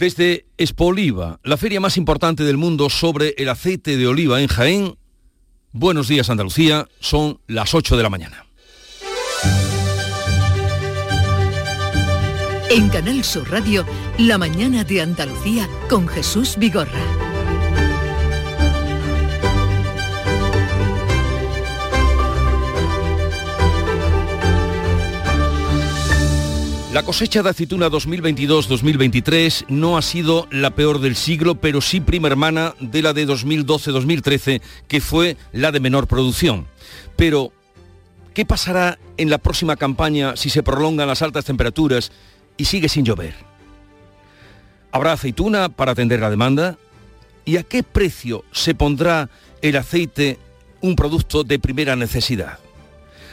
Desde Expo la feria más importante del mundo sobre el aceite de oliva en Jaén, buenos días Andalucía, son las 8 de la mañana. En Canal Sur Radio, La mañana de Andalucía con Jesús Vigorra. La cosecha de aceituna 2022-2023 no ha sido la peor del siglo, pero sí prima hermana de la de 2012-2013, que fue la de menor producción. Pero, ¿qué pasará en la próxima campaña si se prolongan las altas temperaturas y sigue sin llover? ¿Habrá aceituna para atender la demanda? ¿Y a qué precio se pondrá el aceite, un producto de primera necesidad?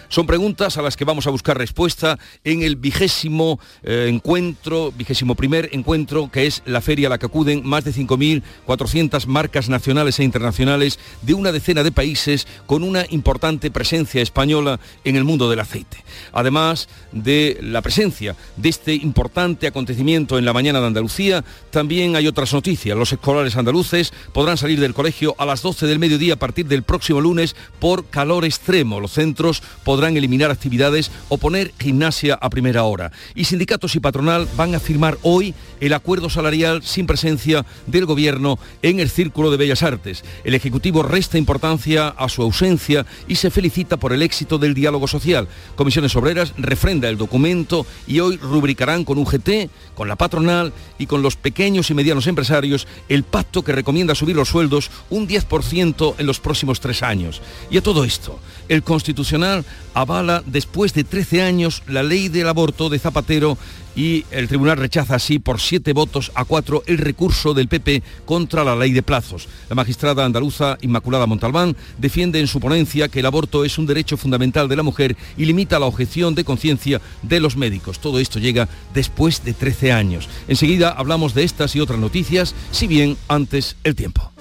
Son preguntas a las que vamos a buscar respuesta en el vigésimo eh, encuentro, vigésimo primer encuentro, que es la feria a la que acuden más de 5.400 marcas nacionales e internacionales de una decena de países con una importante presencia española en el mundo del aceite. Además de la presencia de este importante acontecimiento en la mañana de Andalucía, también hay otras noticias. Los escolares andaluces podrán salir del colegio a las 12 del mediodía a partir del próximo lunes por calor extremo. Los centros podrán eliminar actividades o poner gimnasia a primera hora. Y sindicatos y patronal van a firmar hoy el acuerdo salarial sin presencia del Gobierno en el Círculo de Bellas Artes. El Ejecutivo resta importancia a su ausencia y se felicita por el éxito del diálogo social. Comisiones Obreras refrenda el documento y hoy rubricarán con UGT, con la patronal y con los pequeños y medianos empresarios el pacto que recomienda subir los sueldos un 10% en los próximos tres años. Y a todo esto, el Constitucional avala después de 13 años la ley del aborto de Zapatero y el tribunal rechaza así por siete votos a cuatro el recurso del PP contra la ley de plazos. La magistrada andaluza Inmaculada Montalbán defiende en su ponencia que el aborto es un derecho fundamental de la mujer y limita la objeción de conciencia de los médicos. Todo esto llega después de 13 años. Enseguida hablamos de estas y otras noticias, si bien antes el tiempo.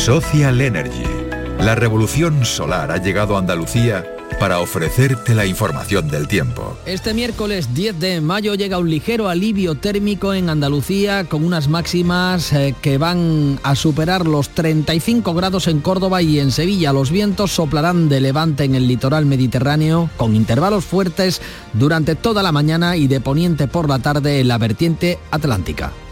Social Energy. La revolución solar ha llegado a Andalucía para ofrecerte la información del tiempo. Este miércoles 10 de mayo llega un ligero alivio térmico en Andalucía con unas máximas eh, que van a superar los 35 grados en Córdoba y en Sevilla. Los vientos soplarán de levante en el litoral mediterráneo con intervalos fuertes durante toda la mañana y de poniente por la tarde en la vertiente atlántica.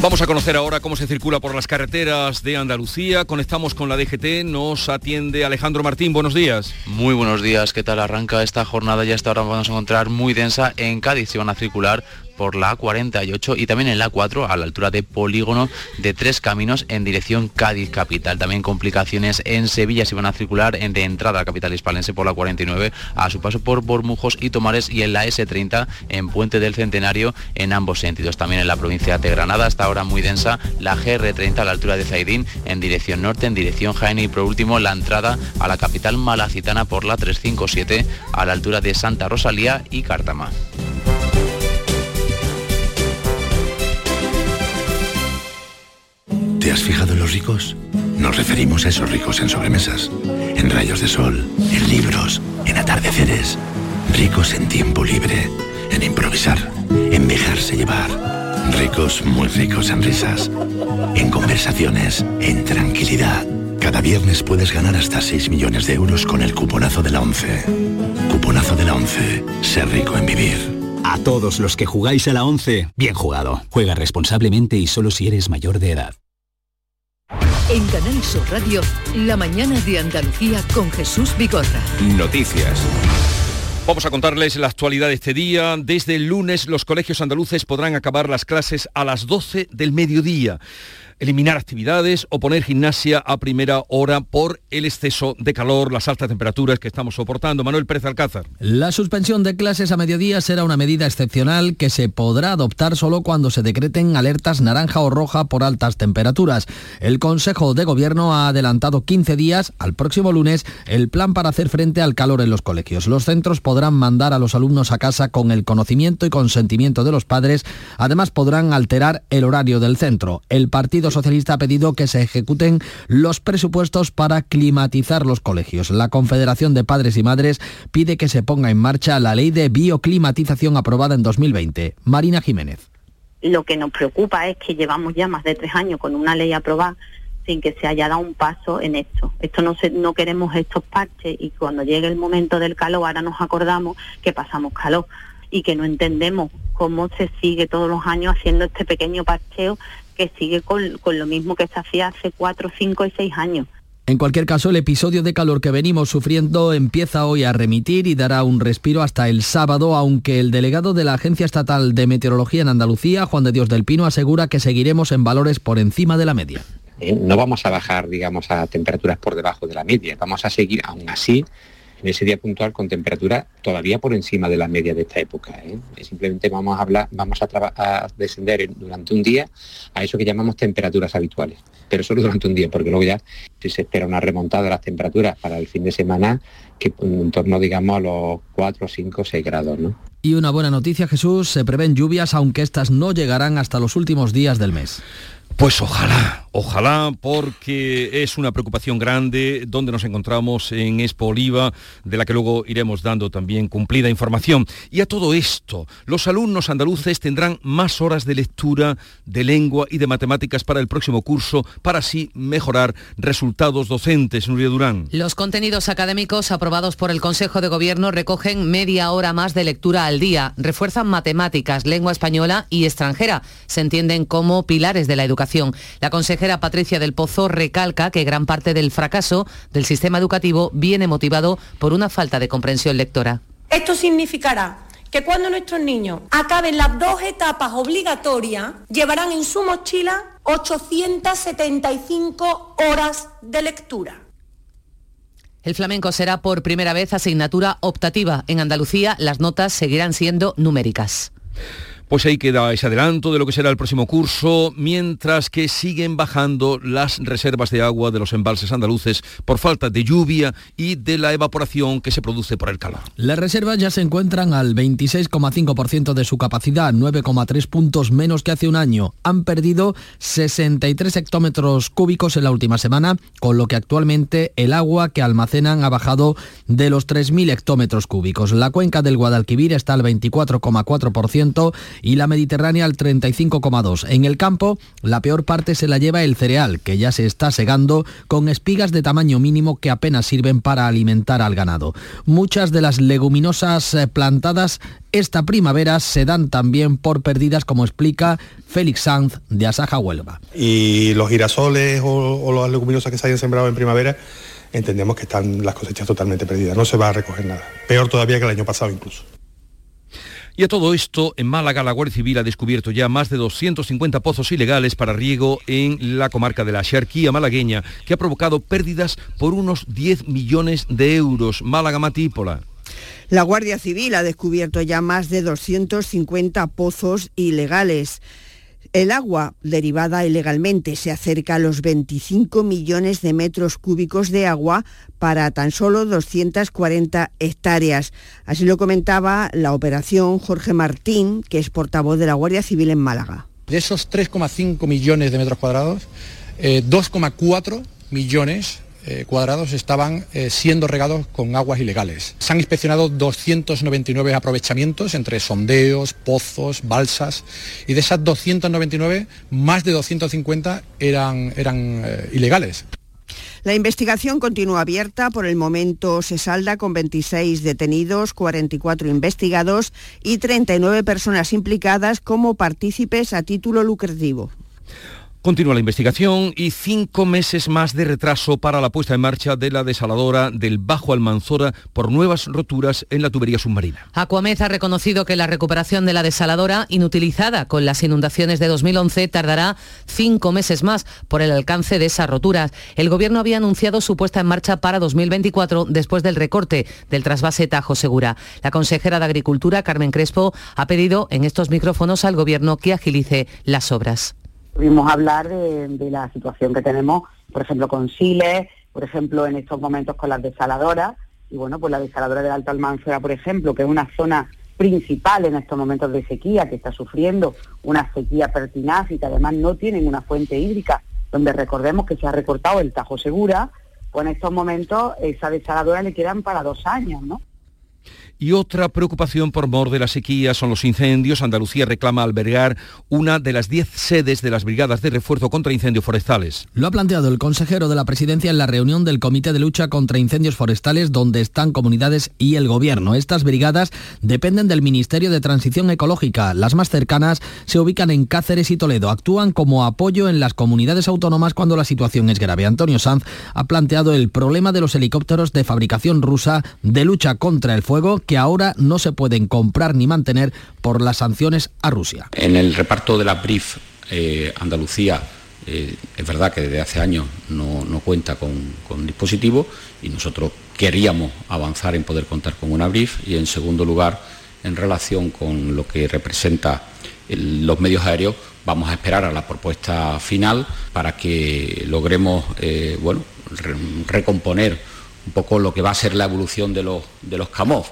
Vamos a conocer ahora cómo se circula por las carreteras de Andalucía. Conectamos con la DGT, nos atiende Alejandro Martín. Buenos días. Muy buenos días, ¿qué tal arranca esta jornada? Ya hasta ahora vamos a encontrar muy densa en Cádiz. Se van a circular por la A48 y también en la A4 a la altura de Polígono de Tres Caminos en dirección Cádiz Capital. También complicaciones en Sevilla si van a circular en de entrada a capital hispalense por la 49 a su paso por Bormujos y Tomares y en la S30 en Puente del Centenario en ambos sentidos. También en la provincia de Granada hasta ahora muy densa la GR30 a la altura de Zaidín en dirección norte, en dirección Jaén y por último la entrada a la capital malacitana por la 357 a la altura de Santa Rosalía y Cártama. ¿Te has fijado en los ricos? Nos referimos a esos ricos en sobremesas, en rayos de sol, en libros, en atardeceres. Ricos en tiempo libre, en improvisar, en dejarse llevar. Ricos, muy ricos en risas, en conversaciones, en tranquilidad. Cada viernes puedes ganar hasta 6 millones de euros con el cuponazo de la 11. Cuponazo de la 11. Ser rico en vivir. A todos los que jugáis a la 11, bien jugado. Juega responsablemente y solo si eres mayor de edad. En Canal Sur Radio, la mañana de Andalucía con Jesús Bigorra. Noticias. Vamos a contarles la actualidad de este día. Desde el lunes los colegios andaluces podrán acabar las clases a las 12 del mediodía eliminar actividades o poner gimnasia a primera hora por el exceso de calor, las altas temperaturas que estamos soportando. Manuel Pérez Alcázar. La suspensión de clases a mediodía será una medida excepcional que se podrá adoptar solo cuando se decreten alertas naranja o roja por altas temperaturas. El Consejo de Gobierno ha adelantado 15 días al próximo lunes el plan para hacer frente al calor en los colegios. Los centros podrán mandar a los alumnos a casa con el conocimiento y consentimiento de los padres. Además podrán alterar el horario del centro. El Partido Socialista ha pedido que se ejecuten los presupuestos para climatizar los colegios. La Confederación de Padres y Madres pide que se ponga en marcha la ley de bioclimatización aprobada en 2020. Marina Jiménez. Lo que nos preocupa es que llevamos ya más de tres años con una ley aprobada sin que se haya dado un paso en esto. Esto no, se, no queremos estos parches y cuando llegue el momento del calor ahora nos acordamos que pasamos calor y que no entendemos cómo se sigue todos los años haciendo este pequeño parcheo que sigue con, lo mismo que se hacía hace cuatro, cinco y seis años. En cualquier caso, el episodio de calor que venimos sufriendo empieza hoy a remitir y dará un respiro hasta el sábado, aunque el delegado de la Agencia Estatal de Meteorología en Andalucía, Juan de Dios del Pino, asegura que seguiremos en valores por encima de la media. Eh, no vamos a bajar, digamos, a temperaturas por debajo de la media, vamos a seguir aún así en ese día puntual con temperatura todavía por encima de la media de esta época. ¿eh? Simplemente vamos a hablar, vamos a, descender durante un día a eso que llamamos temperaturas habituales, pero solo durante un día, porque luego ya se espera una remontada de las temperaturas para el fin de semana que en torno, digamos, a los 4, 5, 6 grados. ¿no? Y una buena noticia, Jesús, se prevén lluvias, aunque estas no llegarán hasta los últimos días del mes. Pues ojalá, ojalá, porque es una preocupación grande donde nos encontramos en Expo Oliva, de la que luego iremos dando también cumplida información. Y a todo esto, los alumnos andaluces tendrán más horas de lectura, de lengua y de matemáticas para el próximo curso, para así mejorar resultados docentes. Nuria Durán. Los contenidos académicos aprobados por el Consejo de Gobierno recogen media hora más de lectura al día, refuerzan matemáticas, lengua española y extranjera. Se entienden como pilares de la educación la consejera Patricia del Pozo recalca que gran parte del fracaso del sistema educativo viene motivado por una falta de comprensión lectora. Esto significará que cuando nuestros niños acaben las dos etapas obligatorias, llevarán en su mochila 875 horas de lectura. El flamenco será por primera vez asignatura optativa. En Andalucía las notas seguirán siendo numéricas. Pues ahí queda ese adelanto de lo que será el próximo curso, mientras que siguen bajando las reservas de agua de los embalses andaluces por falta de lluvia y de la evaporación que se produce por el calor. Las reservas ya se encuentran al 26,5% de su capacidad, 9,3 puntos menos que hace un año. Han perdido 63 hectómetros cúbicos en la última semana, con lo que actualmente el agua que almacenan ha bajado de los 3.000 hectómetros cúbicos. La cuenca del Guadalquivir está al 24,4% y la Mediterránea al 35,2. En el campo, la peor parte se la lleva el cereal, que ya se está segando con espigas de tamaño mínimo que apenas sirven para alimentar al ganado. Muchas de las leguminosas eh, plantadas esta primavera se dan también por perdidas, como explica Félix Sanz de Asaja Huelva. Y los girasoles o, o las leguminosas que se hayan sembrado en primavera entendemos que están las cosechas totalmente perdidas, no se va a recoger nada. Peor todavía que el año pasado incluso. Y a todo esto, en Málaga la Guardia Civil ha descubierto ya más de 250 pozos ilegales para riego en la comarca de la Xarquía malagueña, que ha provocado pérdidas por unos 10 millones de euros. Málaga Matípola. La Guardia Civil ha descubierto ya más de 250 pozos ilegales. El agua derivada ilegalmente se acerca a los 25 millones de metros cúbicos de agua para tan solo 240 hectáreas. Así lo comentaba la operación Jorge Martín, que es portavoz de la Guardia Civil en Málaga. De esos 3,5 millones de metros cuadrados, 2,4 eh, millones eh, cuadrados estaban eh, siendo regados con aguas ilegales. Se han inspeccionado 299 aprovechamientos entre sondeos, pozos, balsas y de esas 299, más de 250 eran, eh, ilegales. La investigación continúa abierta. Por el momento se salda con 26 detenidos, 44 investigados y 39 personas implicadas como partícipes a título lucrativo. Continúa la investigación y cinco meses más de retraso para la puesta en marcha de la desaladora del Bajo Almanzora por nuevas roturas en la tubería submarina. Acuamez ha reconocido que la recuperación de la desaladora, inutilizada con las inundaciones de 2011, tardará cinco meses más por el alcance de esas roturas. El Gobierno había anunciado su puesta en marcha para 2024 después del recorte del trasvase Tajo Segura. La consejera de Agricultura, Carmen Crespo, ha pedido en estos micrófonos al Gobierno que agilice las obras. Pudimos hablar de, la situación que tenemos, por ejemplo, con Siles, por ejemplo, en estos momentos con las desaladoras, y bueno, pues la desaladora de Alto Almanzora, por ejemplo, que es una zona principal en estos momentos de sequía, que está sufriendo una sequía pertinaz y que además no tienen una fuente hídrica, donde recordemos que se ha recortado el Tajo Segura, pues en estos momentos esa desaladora le quedan para dos años, ¿no? Y otra preocupación por mor de la sequía son los incendios. Andalucía reclama albergar una de las 10 sedes de las brigadas de refuerzo contra incendios forestales. Lo ha planteado el consejero de la presidencia en la reunión del Comité de Lucha contra Incendios Forestales donde están comunidades y el gobierno. Estas brigadas dependen del Ministerio de Transición Ecológica. Las más cercanas se ubican en Cáceres y Toledo. Actúan como apoyo en las comunidades autónomas cuando la situación es grave. Antonio Sanz ha planteado el problema de los helicópteros de fabricación rusa de lucha contra el fuego que ahora no se pueden comprar ni mantener por las sanciones a Rusia. En el reparto de la BRIF, eh, Andalucía eh, es verdad que desde hace años no, cuenta con, con dispositivos y nosotros queríamos avanzar en poder contar con una BRIF y en segundo lugar, en relación con lo que representa los medios aéreos, vamos a esperar a la propuesta final para que logremos eh, bueno, recomponer un poco lo que va a ser la evolución de los, de los CAMOF.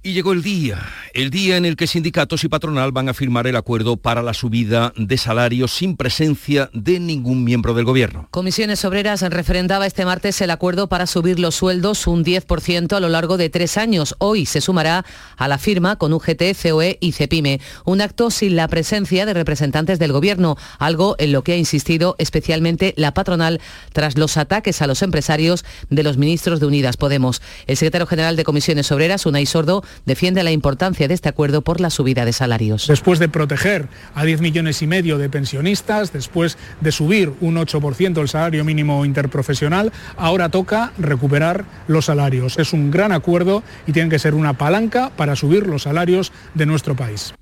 Y llegó el día, el día en el que sindicatos y patronal van a firmar el acuerdo para la subida de salarios sin presencia de ningún miembro del gobierno. Comisiones Obreras referendaba este martes el acuerdo para subir los sueldos un 10% a lo largo de tres años. Hoy se sumará a la firma con UGT, COE y CEPIME. Un acto sin la presencia de representantes del gobierno, algo en lo que ha insistido especialmente la patronal tras los ataques a los empresarios de los ministros de Unidas Podemos. El secretario general de Comisiones Obreras, Unai Sordo, defiende la importancia de este acuerdo por la subida de salarios. Después de proteger a 10 millones y medio de pensionistas, después de subir un 8% el salario mínimo interprofesional, ahora toca recuperar los salarios. Es un gran acuerdo y tiene que ser una palanca para subir los salarios de nuestro país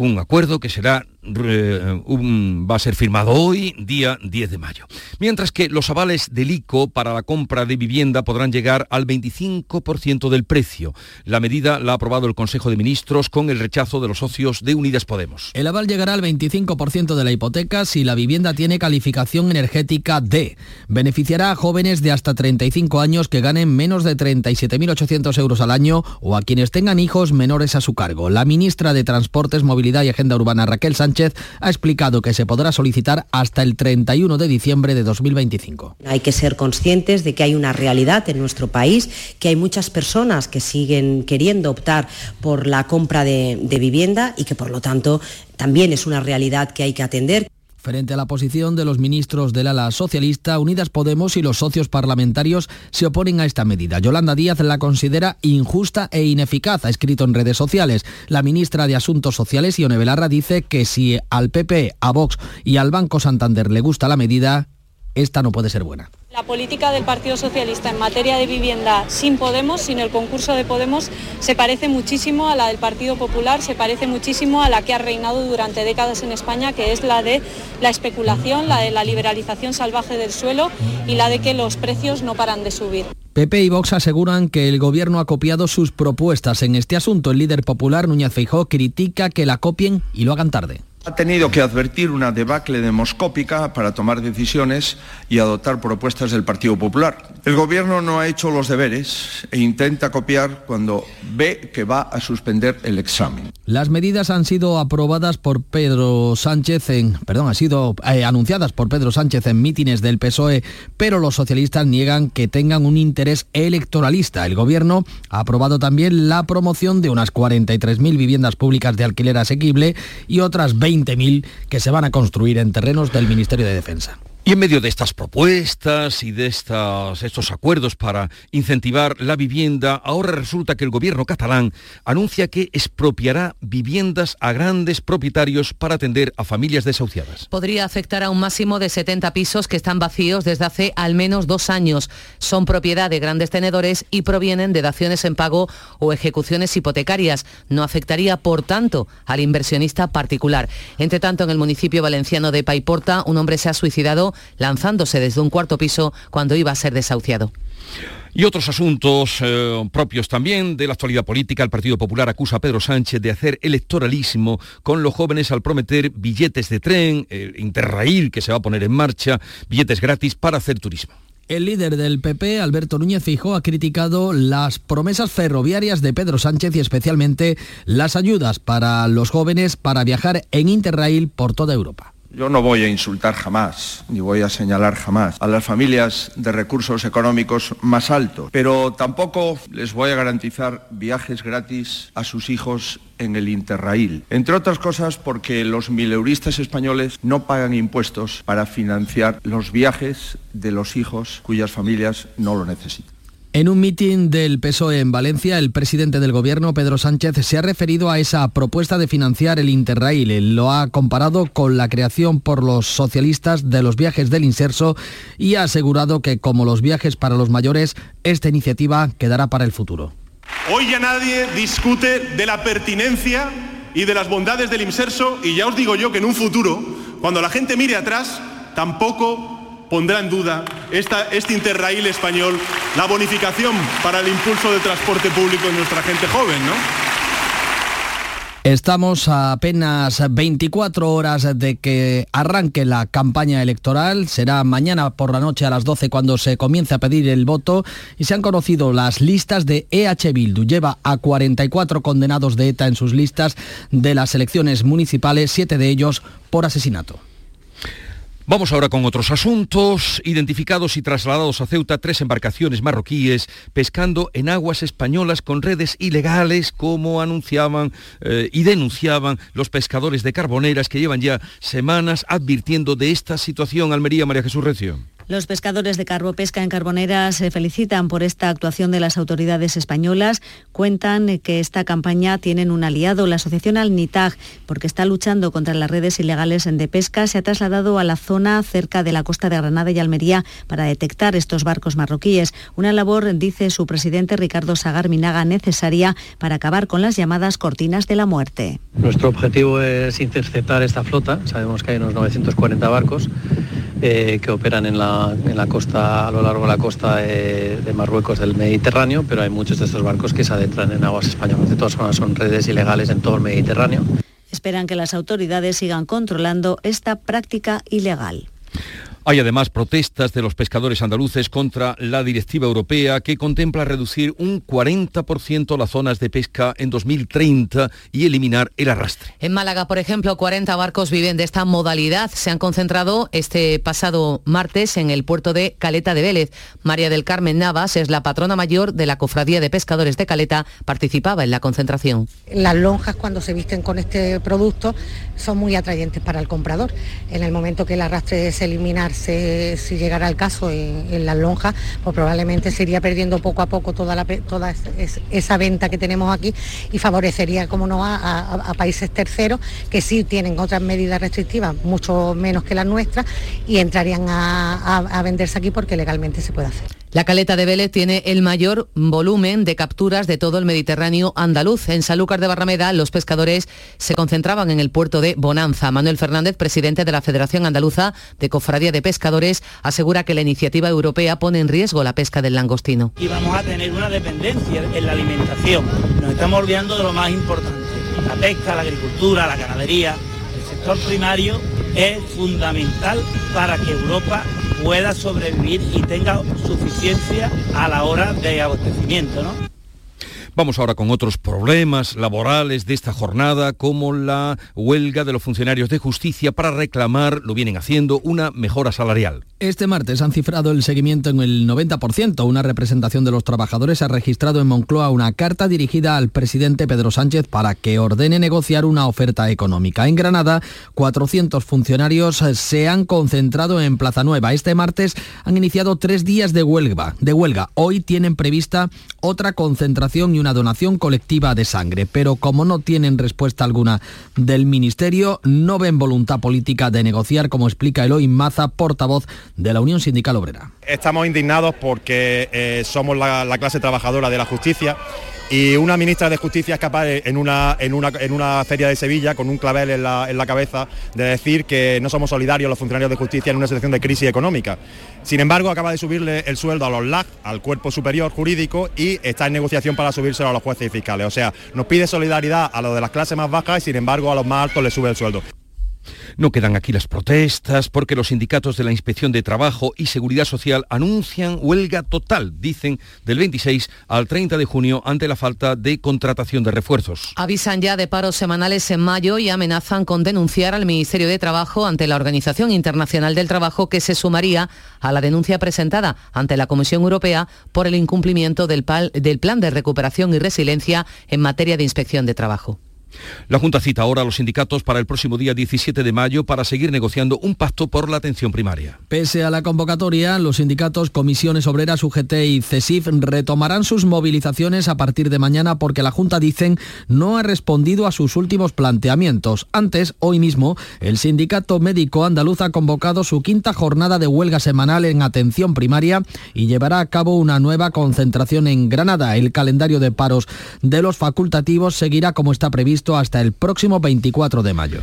un acuerdo que será va a ser firmado hoy, día 10 de mayo. Mientras que los avales del ICO para la compra de vivienda podrán llegar al 25% del precio. La medida la ha aprobado el Consejo de Ministros con el rechazo de los socios de Unidas Podemos. El aval llegará al 25% de la hipoteca si la vivienda tiene calificación energética D. Beneficiará a jóvenes de hasta 35 años que ganen menos de 37.800 euros al año o a quienes tengan hijos menores a su cargo. La ministra de Transportes, Movilidad y Agenda Urbana, Raquel Sánchez, Sánchez ha explicado que se podrá solicitar hasta el 31 de diciembre de 2025. Hay que ser conscientes de que hay una realidad en nuestro país, que hay muchas personas que siguen queriendo optar por la compra de, de vivienda y que por lo tanto también es una realidad que hay que atender. Frente a la posición de los ministros del ala socialista, Unidas Podemos y los socios parlamentarios se oponen a esta medida. Yolanda Díaz la considera injusta e ineficaz, ha escrito en redes sociales. La ministra de Asuntos Sociales, Ione Belarra, dice que si al PP, a Vox y al Banco Santander le gusta la medida, esta no puede ser buena. La política del Partido Socialista en materia de vivienda sin Podemos, sin el concurso de Podemos, se parece muchísimo a la del Partido Popular, se parece muchísimo a la que ha reinado durante décadas en España, que es la de la especulación, la de la liberalización salvaje del suelo y la de que los precios no paran de subir. PP y Vox aseguran que el gobierno ha copiado sus propuestas en este asunto. El líder popular, Núñez Feijó, critica que la copien y lo hagan tarde. Ha tenido que advertir una debacle demoscópica para tomar decisiones y adoptar propuestas del Partido Popular. El Gobierno no ha hecho los deberes e intenta copiar cuando ve que va a suspender el examen. Las medidas han sido aprobadas por Pedro Sánchez en, perdón, han sido eh, anunciadas por Pedro Sánchez en mítines del PSOE, pero los socialistas niegan que tengan un interés electoralista. El Gobierno ha aprobado también la promoción de unas 43.000 viviendas públicas de alquiler asequible y otras 20 20.000 que se van a construir en terrenos del Ministerio de Defensa. Y en medio de estas propuestas y de estas, estos acuerdos para incentivar la vivienda, ahora resulta que el gobierno catalán anuncia que expropiará viviendas a grandes propietarios para atender a familias desahuciadas. Podría afectar a un máximo de 70 pisos que están vacíos desde hace al menos dos años. Son propiedad de grandes tenedores y provienen de daciones en pago o ejecuciones hipotecarias. No afectaría, por tanto, al inversionista particular. Entre tanto, en el municipio valenciano de Paiporta, un hombre se ha suicidado lanzándose desde un cuarto piso cuando iba a ser desahuciado. Y otros asuntos eh, propios también de la actualidad política. El Partido Popular acusa a Pedro Sánchez de hacer electoralismo con los jóvenes al prometer billetes de tren, el Interrail que se va a poner en marcha, billetes gratis para hacer turismo. El líder del PP, Alberto Núñez Fijo, ha criticado las promesas ferroviarias de Pedro Sánchez y especialmente las ayudas para los jóvenes para viajar en Interrail por toda Europa. Yo no voy a insultar jamás, ni voy a señalar jamás a las familias de recursos económicos más altos, pero tampoco les voy a garantizar viajes gratis a sus hijos en el Interrail. Entre otras cosas porque los mileuristas españoles no pagan impuestos para financiar los viajes de los hijos cuyas familias no lo necesitan. En un mitin del PSOE en Valencia, el presidente del gobierno, Pedro Sánchez, se ha referido a esa propuesta de financiar el Interrail. Lo ha comparado con la creación por los socialistas de los viajes del Inserso y ha asegurado que, como los viajes para los mayores, esta iniciativa quedará para el futuro. Hoy ya nadie discute de la pertinencia y de las bondades del Inserso y ya os digo yo que en un futuro, cuando la gente mire atrás, tampoco pondrá en duda esta, este Interrail español, la bonificación para el impulso del transporte público de nuestra gente joven, ¿no? Estamos a apenas 24 horas de que arranque la campaña electoral. Será mañana por la noche a las 12 cuando se comience a pedir el voto y se han conocido las listas de EH Bildu. Lleva a 44 condenados de ETA en sus listas de las elecciones municipales, siete de ellos por asesinato. Vamos ahora con otros asuntos. Identificados y trasladados a Ceuta tres embarcaciones marroquíes pescando en aguas españolas con redes ilegales, como anunciaban eh, y denunciaban los pescadores de carboneras que llevan ya semanas advirtiendo de esta situación. Almería, María Jesús Recio. Los pescadores de Carbopesca en Carbonera se felicitan por esta actuación de las autoridades españolas. Cuentan que esta campaña tienen un aliado, la asociación Alnitag, porque está luchando contra las redes ilegales de pesca. Se ha trasladado a la zona cerca de la costa de Granada y Almería para detectar estos barcos marroquíes. Una labor, dice su presidente Ricardo Sagar Minaga, necesaria para acabar con las llamadas cortinas de la muerte. Nuestro objetivo es interceptar esta flota. Sabemos que hay unos 940 barcos eh, que operan en la en la costa, a lo largo de la costa de, de, Marruecos del Mediterráneo, pero hay muchos de estos barcos que se adentran en aguas españolas. De todas formas, son redes ilegales en todo el Mediterráneo. Esperan que las autoridades sigan controlando esta práctica ilegal. Hay además protestas de los pescadores andaluces contra la directiva europea que contempla reducir un 40% las zonas de pesca en 2030 y eliminar el arrastre. En Málaga, por ejemplo, 40 barcos viven de esta modalidad. Se han concentrado este pasado martes en el puerto de Caleta de Vélez. María del Carmen Navas es la patrona mayor de la Cofradía de Pescadores de Caleta. Participaba en la concentración. Las lonjas cuando se visten con este producto son muy atrayentes para el comprador. En el momento que el arrastre se elimina si llegara el caso en, las lonjas, pues probablemente se iría perdiendo poco a poco toda, esa venta que tenemos aquí y favorecería, como no, a, países terceros que sí tienen otras medidas restrictivas, mucho menos que las nuestras, y entrarían a venderse aquí porque legalmente se puede hacer. La caleta de Vélez tiene el mayor volumen de capturas de todo el Mediterráneo andaluz. En Sanlúcar de Barrameda, los pescadores se concentraban en el puerto de Bonanza. Manuel Fernández, presidente de la Federación Andaluza de Cofradía de Pescadores, asegura que la iniciativa europea pone en riesgo la pesca del langostino. Y vamos a tener una dependencia en la alimentación. Nos estamos olvidando de lo más importante. La pesca, la agricultura, la ganadería, el sector primario es fundamental para que Europa pueda sobrevivir y tenga suficiencia a la hora de abastecimiento. ¿no? Vamos ahora con otros problemas laborales de esta jornada, como la huelga de los funcionarios de justicia para reclamar, lo vienen haciendo, una mejora salarial. Este martes han cifrado el seguimiento en el 90%. Una representación de los trabajadores ha registrado en Moncloa una carta dirigida al presidente Pedro Sánchez para que ordene negociar una oferta económica. En Granada, 400 funcionarios se han concentrado en Plaza Nueva. Este martes han iniciado tres días de huelga. De huelga. Hoy tienen prevista otra concentración y una donación colectiva de sangre. Pero como no tienen respuesta alguna del Ministerio, no ven voluntad política de negociar, como explica Eloy Maza, portavoz de la Unión Sindical Obrera. Estamos indignados porque eh, somos la, la clase trabajadora de la justicia y una ministra de Justicia es capaz en una, en una, en una feria de Sevilla, con un clavel en la, en la, cabeza, de decir que no somos solidarios los funcionarios de justicia en una situación de crisis económica. Sin embargo, acaba de subirle el sueldo a los LAG, al cuerpo superior jurídico, y está en negociación para subírselo a los jueces y fiscales. O sea, nos pide solidaridad a los de las clases más bajas y sin embargo a los más altos le sube el sueldo. No quedan aquí las protestas porque los sindicatos de la Inspección de Trabajo y Seguridad Social anuncian huelga total, dicen, del 26 al 30 de junio ante la falta de contratación de refuerzos. Avisan ya de paros semanales en mayo y amenazan con denunciar al Ministerio de Trabajo ante la Organización Internacional del Trabajo que se sumaría a la denuncia presentada ante la Comisión Europea por el incumplimiento del, del Plan de Recuperación y Resiliencia en materia de inspección de trabajo. La Junta cita ahora a los sindicatos para el próximo día 17 de mayo para seguir negociando un pacto por la atención primaria. Pese a la convocatoria, los sindicatos Comisiones Obreras, UGT y CESIF retomarán sus movilizaciones a partir de mañana porque la Junta, dicen, no ha respondido a sus últimos planteamientos. Antes, hoy mismo, el Sindicato Médico Andaluz ha convocado su quinta jornada de huelga semanal en atención primaria y llevará a cabo una nueva concentración en Granada. El calendario de paros de los facultativos seguirá como está previsto hasta el próximo 24 de mayo.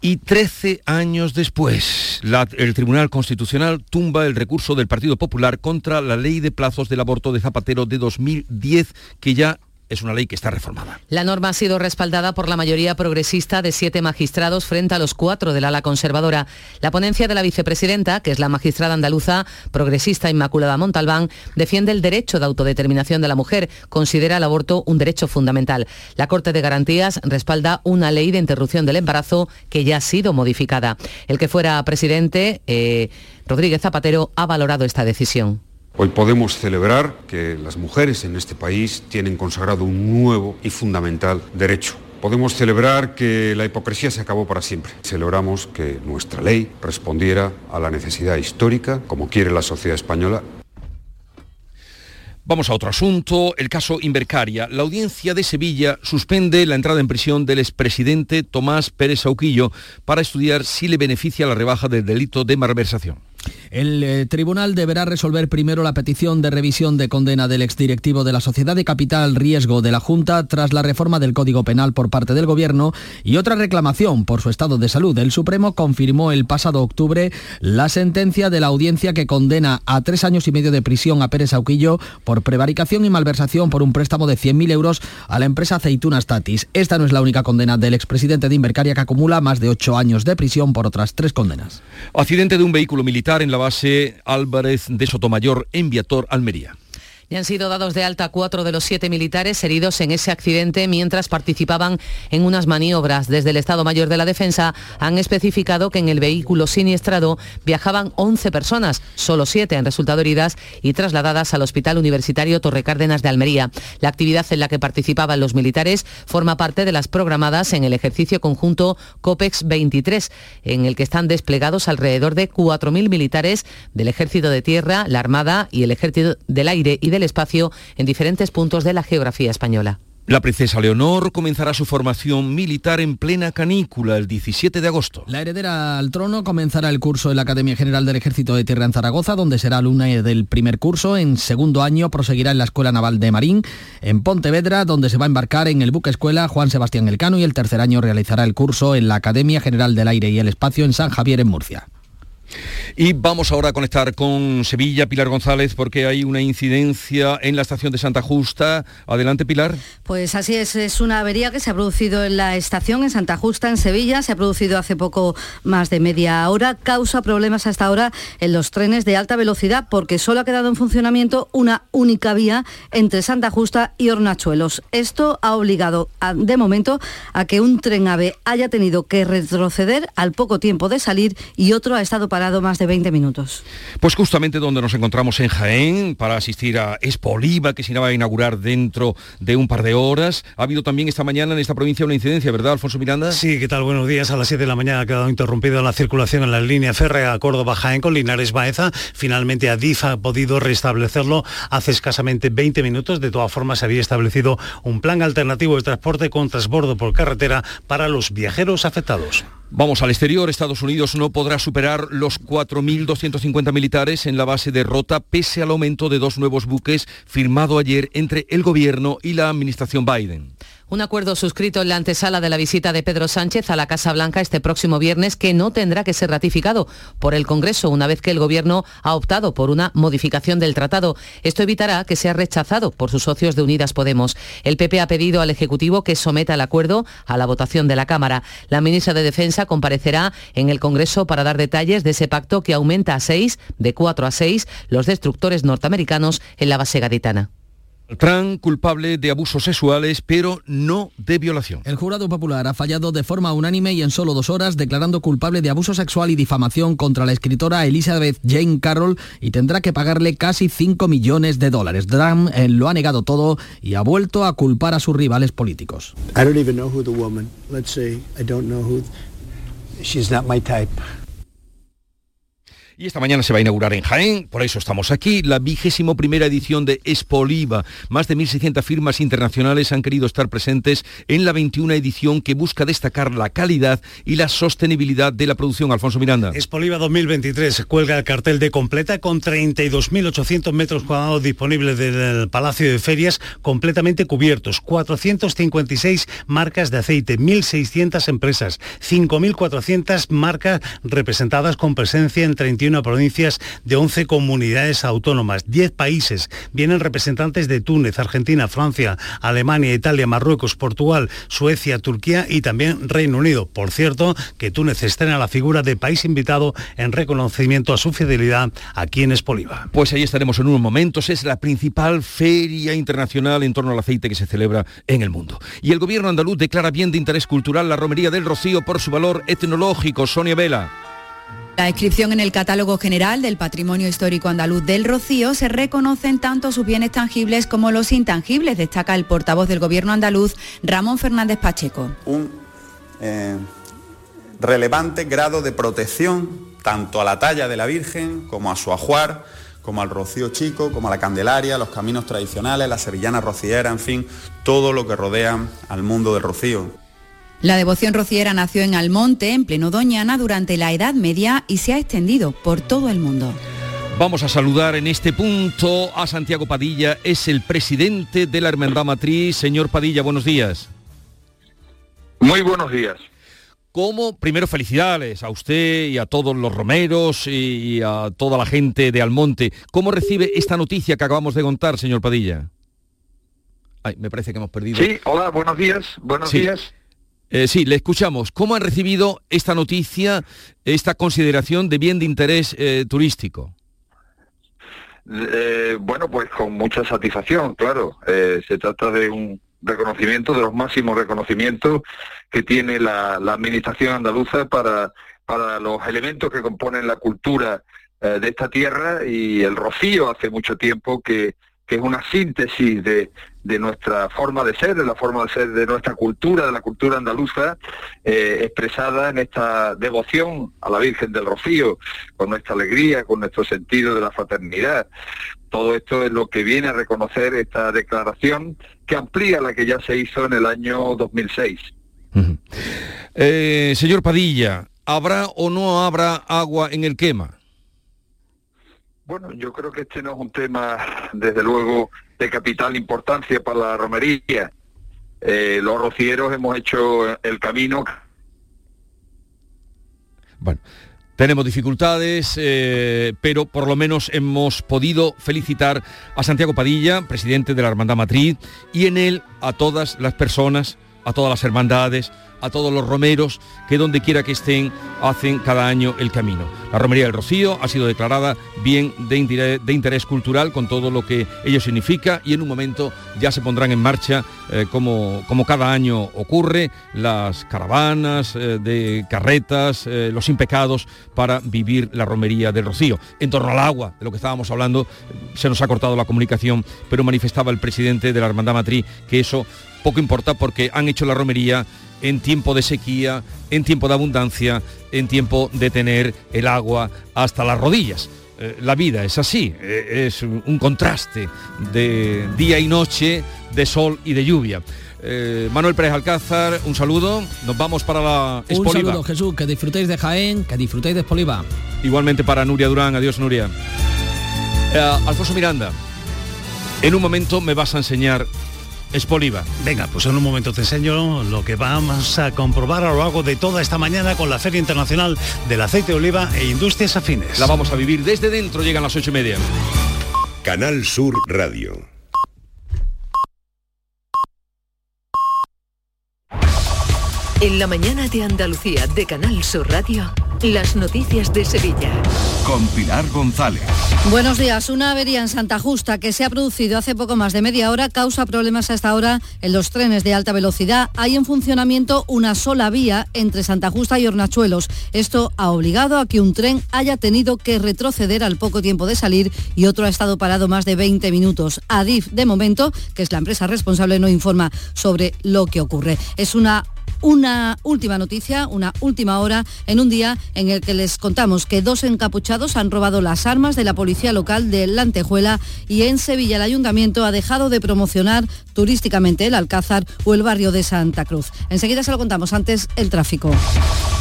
Y 13 años después, el Tribunal Constitucional tumba el recurso del Partido Popular contra la ley de plazos del aborto de Zapatero de 2010, que ya es una ley que está reformada. La norma ha sido respaldada por la mayoría progresista de siete magistrados frente a los cuatro del ala conservadora. La ponencia de la vicepresidenta, que es la magistrada andaluza progresista Inmaculada Montalbán, defiende el derecho de autodeterminación de la mujer, considera el aborto un derecho fundamental. La Corte de Garantías respalda una ley de interrupción del embarazo que ya ha sido modificada. El que fuera presidente, eh, Rodríguez Zapatero, ha valorado esta decisión. Hoy podemos celebrar que las mujeres en este país tienen consagrado un nuevo y fundamental derecho. Podemos celebrar que la hipocresía se acabó para siempre. Celebramos que nuestra ley respondiera a la necesidad histórica, como quiere la sociedad española, Vamos a otro asunto, el caso Invercaria. La audiencia de Sevilla suspende la entrada en prisión del expresidente Tomás Pérez Sauquillo para estudiar si le beneficia la rebaja del delito de malversación. El eh, tribunal deberá resolver primero la petición de revisión de condena del exdirectivo de la Sociedad de Capital Riesgo de la Junta tras la reforma del Código Penal por parte del Gobierno y otra reclamación por su estado de salud. El Supremo confirmó el pasado octubre la sentencia de la audiencia que condena a tres años y medio de prisión a Pérez Auquillo por prevaricación y malversación por un préstamo de 100.000 euros a la empresa Aceitunas Tatis. Esta no es la única condena del expresidente de Invercaria que acumula más de ocho años de prisión por otras tres condenas. Accidente de un vehículo militar en la base Álvarez de Sotomayor en Viator, Almería. Y han sido dados de alta cuatro de los siete militares heridos en ese accidente mientras participaban en unas maniobras. Desde el Estado Mayor de la Defensa han especificado que en el vehículo siniestrado viajaban 11 personas, solo siete han resultado heridas y trasladadas al Hospital Universitario Torre Cárdenas de Almería. La actividad en la que participaban los militares forma parte de las programadas en el ejercicio conjunto COPEX 23, en el que están desplegados alrededor de 4.000 militares del Ejército de Tierra, la Armada y el Ejército del Aire y de espacio en diferentes puntos de la geografía española. La princesa Leonor comenzará su formación militar en plena canícula el 17 de agosto. La heredera al trono comenzará el curso en la Academia General del Ejército de Tierra en Zaragoza, donde será alumna del primer curso. En segundo año proseguirá en la Escuela Naval de Marín, en Pontevedra, donde se va a embarcar en el buque escuela Juan Sebastián Elcano y el tercer año realizará el curso en la Academia General del Aire y el Espacio en San Javier en Murcia. Y vamos ahora a conectar con Sevilla, Pilar González, porque hay una incidencia en la estación de Santa Justa. Adelante, Pilar. Pues así es, es una avería que se ha producido en la estación en Santa Justa, en Sevilla. Se ha producido hace poco más de media hora. Causa problemas hasta ahora en los trenes de alta velocidad porque solo ha quedado en funcionamiento una única vía entre Santa Justa y Hornachuelos. Esto ha obligado de momento a que un tren AVE haya tenido que retroceder al poco tiempo de salir y otro ha estado parado más de 20 minutos. Pues justamente donde nos encontramos en Jaén para asistir a Expo Oliva, que se va a inaugurar dentro de un par de horas. Ha habido también esta mañana en esta provincia una incidencia, ¿verdad, Alfonso Miranda? Sí, ¿qué tal? Buenos días. A las 7 de la mañana ha quedado interrumpida la circulación en la línea férrea Córdoba-Jaén con Linares Baeza. Finalmente Adif ha podido restablecerlo hace escasamente 20 minutos. De todas formas, se había establecido un plan alternativo de transporte con transbordo por carretera para los viajeros afectados. Vamos al exterior. Estados Unidos no podrá superar los 4.250 militares en la base de Rota pese al aumento de dos nuevos buques firmado ayer entre el gobierno y la administración Biden. Un acuerdo suscrito en la antesala de la visita de Pedro Sánchez a la Casa Blanca este próximo viernes que no tendrá que ser ratificado por el Congreso una vez que el Gobierno ha optado por una modificación del tratado. Esto evitará que sea rechazado por sus socios de Unidas Podemos. El PP ha pedido al Ejecutivo que someta el acuerdo a la votación de la Cámara. La ministra de Defensa comparecerá en el Congreso para dar detalles de ese pacto que aumenta a seis, de cuatro a seis, los destructores norteamericanos en la base gaditana. Trump culpable de abusos sexuales, pero no de violación. El jurado popular ha fallado de forma unánime y en solo dos horas, declarando culpable de abuso sexual y difamación contra la escritora Elizabeth Jane Carroll y tendrá que pagarle casi 5 millones de dólares. Trump eh, lo ha negado todo y ha vuelto a culpar a sus rivales políticos. I don't even know who the woman. Let's say I don't know who. She's not my type. Y esta mañana se va a inaugurar en Jaén, por eso estamos aquí, la vigésimo primera edición de Expoliva. Más de 1.600 firmas internacionales han querido estar presentes en la 21 edición que busca destacar la calidad y la sostenibilidad de la producción. Alfonso Miranda. Expoliva 2023 cuelga el cartel de completa con 32.800 metros cuadrados disponibles del Palacio de Ferias completamente cubiertos, 456 marcas de aceite, 1.600 empresas, 5.400 marcas representadas con presencia en 31 provincias de 11 comunidades autónomas, 10 países. Vienen representantes de Túnez, Argentina, Francia, Alemania, Italia, Marruecos, Portugal, Suecia, Turquía y también Reino Unido. Por cierto, que Túnez estrena la figura de país invitado en reconocimiento a su fidelidad aquí en Espoliva. Pues ahí estaremos en unos momentos. Es la principal feria internacional en torno al aceite que se celebra en el mundo. Y el gobierno andaluz declara bien de interés cultural la romería del Rocío por su valor etnológico. Sonia Vela. La inscripción en el Catálogo General del Patrimonio Histórico Andaluz del Rocío se reconocen tanto sus bienes tangibles como los intangibles, destaca el portavoz del Gobierno andaluz, Ramón Fernández Pacheco. Un eh, relevante grado de protección tanto a la talla de la Virgen como a su ajuar, como al rocío chico, como a la Candelaria, los caminos tradicionales, la sevillana rociera, en fin, todo lo que rodea al mundo del rocío. La devoción rociera nació en Almonte, en pleno Doñana, durante la Edad Media y se ha extendido por todo el mundo. Vamos a saludar en este punto a Santiago Padilla, es el presidente de la Hermandad Matriz. Señor Padilla, buenos días. Muy buenos días. ¿Cómo? Primero felicidades a usted y a todos los romeros y a toda la gente de Almonte. ¿Cómo recibe esta noticia que acabamos de contar, señor Padilla? Ay, me parece que hemos perdido. Sí, hola, buenos días. Buenos días. Eh, sí, le escuchamos. ¿Cómo han recibido esta noticia, esta consideración de bien de interés eh, turístico? Eh, bueno, pues con mucha satisfacción, claro. se trata de un reconocimiento, de los máximos reconocimientos que tiene la, Administración andaluza para, para los elementos que componen la cultura de esta tierra y el rocío hace mucho tiempo que, que es una síntesis de, de, nuestra forma de ser, de la forma de ser de nuestra cultura, de la cultura andaluza, eh, expresada en esta devoción a la Virgen del Rocío, con nuestra alegría, con nuestro sentido de la fraternidad. Todo esto es lo que viene a reconocer esta declaración que amplía la que ya se hizo en el año 2006. Eh, señor Padilla, ¿habrá o no habrá agua en el quema? Bueno, yo creo que este no es un tema, desde luego, de capital importancia para la romería. Eh, los rocieros hemos hecho el camino. Bueno, tenemos dificultades, eh, pero por lo menos hemos podido felicitar a Santiago Padilla, presidente de la Hermandad Matriz, y en él a todas las personas, a todas las hermandades, a todos los romeros que donde quiera que estén hacen cada año el camino. La Romería del Rocío ha sido declarada bien de interés, cultural con todo lo que ello significa y en un momento ya se pondrán en marcha, eh, como, como, cada año ocurre, las caravanas eh, de carretas, eh, los impecados para vivir la Romería del Rocío. En torno al agua, de lo que estábamos hablando, se nos ha cortado la comunicación, pero manifestaba el presidente de la Hermandad Matriz que eso poco importa porque han hecho la romería en tiempo de sequía, en tiempo de abundancia, en tiempo de tener el agua hasta las rodillas. Eh, la vida es así, eh, es un contraste de día y noche, de sol y de lluvia. Eh, Manuel Pérez Alcázar, un saludo. Nos vamos para la Espoliva. Un saludo, Jesús. Que disfrutéis de Jaén, que disfrutéis de Espoliva. Igualmente para Nuria Durán. Adiós, Nuria. Alfonso Miranda, en un momento me vas a enseñar Espoliva. Venga, pues en un momento te enseño lo que vamos a comprobar a lo largo de toda esta mañana con la Feria Internacional del Aceite de Oliva e Industrias Afines. La vamos a vivir desde dentro, llegan las ocho y media. Canal Sur Radio. En la mañana de Andalucía de Canal Sur Radio. Las noticias de Sevilla. Con Pilar González. Buenos días. Una avería en Santa Justa que se ha producido hace poco más de media hora causa problemas a esta hora en los trenes de alta velocidad. Hay en funcionamiento una sola vía entre Santa Justa y Hornachuelos. Esto ha obligado a que un tren haya tenido que retroceder al poco tiempo de salir y otro ha estado parado más de 20 minutos. Adif, de momento, que es la empresa responsable, no informa sobre lo que ocurre. Es una una última noticia, una última hora, en un día en el que les contamos que dos encapuchados han robado las armas de la policía local de Lantejuela y en Sevilla el ayuntamiento ha dejado de promocionar turísticamente el Alcázar o el barrio de Santa Cruz. Enseguida se lo contamos antes el tráfico.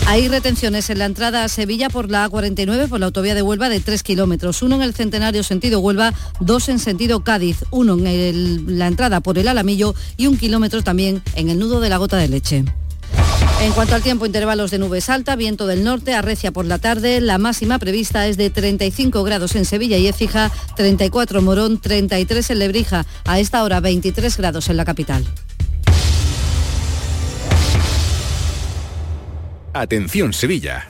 Hay retenciones en la entrada a Sevilla por la A49, por la autovía de Huelva de 3 kilómetros, uno en el centenario sentido Huelva, dos en sentido Cádiz, uno en la entrada por el Alamillo y un kilómetro también en el nudo de la gota de leche. En cuanto al tiempo, intervalos de nubes alta, viento del norte, arrecia por la tarde. La máxima prevista es de 35 grados en Sevilla y Écija, 34 Morón, 33 en Lebrija. A esta hora 23 grados en la capital. Atención Sevilla.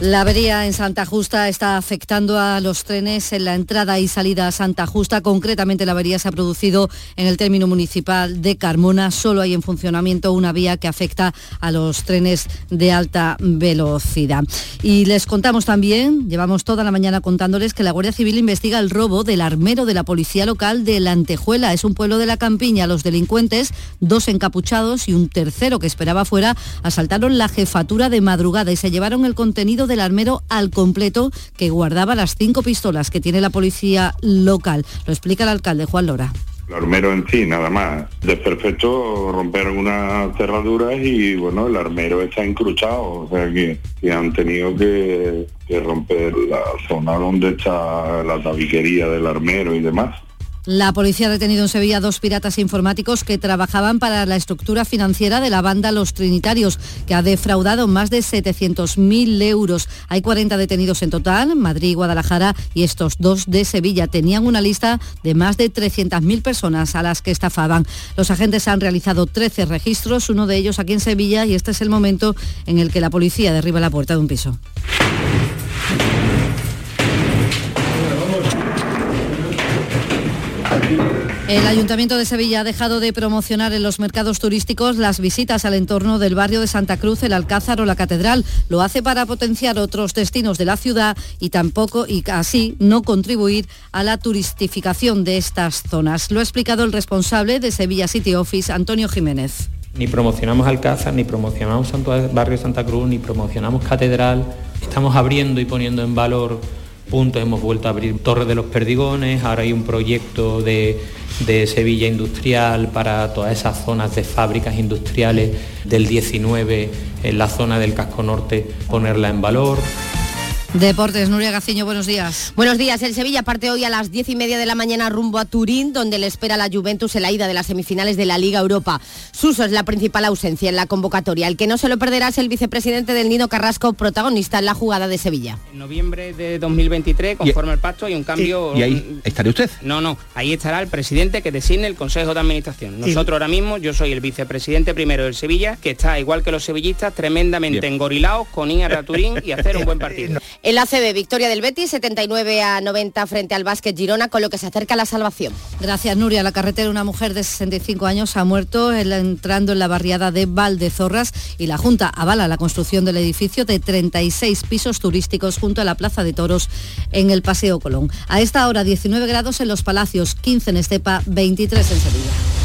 La avería en Santa Justa está afectando a los trenes en la entrada y salida a Santa Justa. Concretamente, la avería se ha producido en el término municipal de Carmona. Solo hay en funcionamiento una vía que afecta a los trenes de alta velocidad. Y les contamos también, llevamos toda la mañana contándoles que la Guardia Civil investiga el robo del armero de la policía local de La Antejuela. Es un pueblo de la campiña. Los delincuentes, dos encapuchados y un tercero que esperaba fuera, asaltaron la jefatura de madrugada y se llevaron el contenido del armero al completo que guardaba las cinco pistolas que tiene la policía local. Lo explica el alcalde Juan Lora. El armero en sí, nada más. Desperfecto, romper algunas cerraduras y bueno, el armero está encruchado, o sea que, han tenido que, que romper la zona donde está la tabiquería del armero y demás. La policía ha detenido en Sevilla dos piratas informáticos que trabajaban para la estructura financiera de la banda Los Trinitarios, que ha defraudado más de 700.000 euros. Hay 40 detenidos en total, Madrid, Guadalajara y estos dos de Sevilla. Tenían una lista de más de 300.000 personas a las que estafaban. Los agentes han realizado 13 registros, uno de ellos aquí en Sevilla, y este es el momento en el que la policía derriba la puerta de un piso. El Ayuntamiento de Sevilla ha dejado de promocionar en los mercados turísticos las visitas al entorno del barrio de Santa Cruz, el Alcázar o la Catedral. Lo hace para potenciar otros destinos de la ciudad y tampoco y así no contribuir a la turistificación de estas zonas. Lo ha explicado el responsable de Sevilla City Office, Antonio Jiménez. Ni promocionamos Alcázar, ni promocionamos Barrio Santa Cruz, ni promocionamos Catedral. Estamos abriendo y poniendo en valor puntos, hemos vuelto a abrir Torre de los Perdigones, ahora hay un proyecto de, de Sevilla Industrial para todas esas zonas de fábricas industriales del 19 en la zona del casco norte, ponerla en valor. Deportes, Nuria Gaciño, buenos días. Buenos días. El Sevilla parte hoy a las diez y media de la mañana rumbo a Turín, donde le espera la Juventus en la ida de las semifinales de la Liga Europa. Suso es la principal ausencia en la convocatoria. El que no se lo perderá es el vicepresidente del Nino Carrasco, protagonista en la jugada de Sevilla. En noviembre de 2023, conforme al pacto, hay un cambio... ¿Y ahí estará usted? No, no. Ahí estará el presidente que designe el Consejo de Administración. Nosotros ahora mismo, yo soy el vicepresidente primero del Sevilla, que está, igual que los sevillistas, tremendamente engorilados con ir a Turín y hacer un buen partido. El ACB, victoria del Betis, 79 a 90 frente al Básquet Girona, con lo que se acerca a la salvación. Gracias, Nuria. La carretera, una mujer de 65 años ha muerto entrando en la barriada de Valdezorras y la Junta avala la construcción del edificio de 36 pisos turísticos junto a la Plaza de Toros en el Paseo Colón. A esta hora 19 grados en los Palacios, 15 en Estepa, 23 en Sevilla.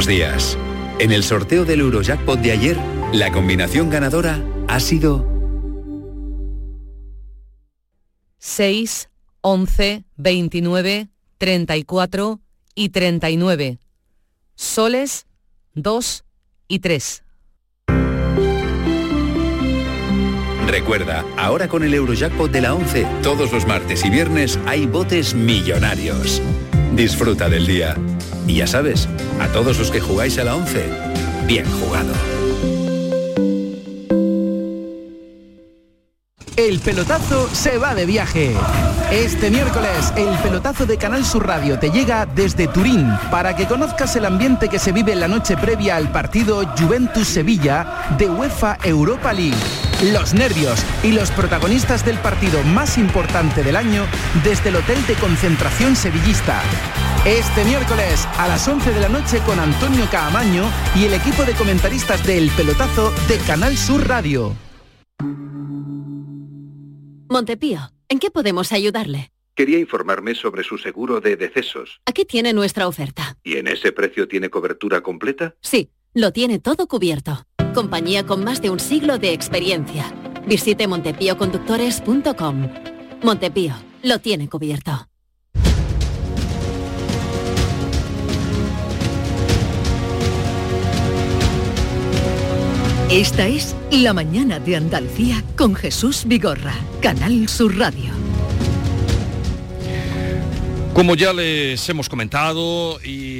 Buenos días. En el sorteo del Eurojackpot de ayer, la combinación ganadora ha sido 6, 11, 29, 34 y 39. Soles 2 y 3. Recuerda, ahora con el Eurojackpot de la 11, todos los martes y viernes hay botes millonarios. Disfruta del día. Y ya sabes, a todos los que jugáis a la 11, bien jugado. El pelotazo se va de viaje. Este miércoles, el pelotazo de Canal Sur Radio te llega desde Turín para que conozcas el ambiente que se vive en la noche previa al partido Juventus-Sevilla de UEFA Europa League. Los nervios y los protagonistas del partido más importante del año desde el Hotel de Concentración Sevillista. Este miércoles a las 11 de la noche con Antonio Caamaño y el equipo de comentaristas de El Pelotazo de Canal Sur Radio. Montepío, ¿en qué podemos ayudarle? Quería informarme sobre su seguro de decesos. Aquí tiene nuestra oferta. ¿Y en ese precio tiene cobertura completa? Sí, lo tiene todo cubierto. Compañía con más de un siglo de experiencia. Visite montepíoconductores.com. Montepío, lo tiene cubierto. Esta es La mañana de Andalucía con Jesús Vigorra, Canal Sur Radio. Como ya les hemos comentado y, y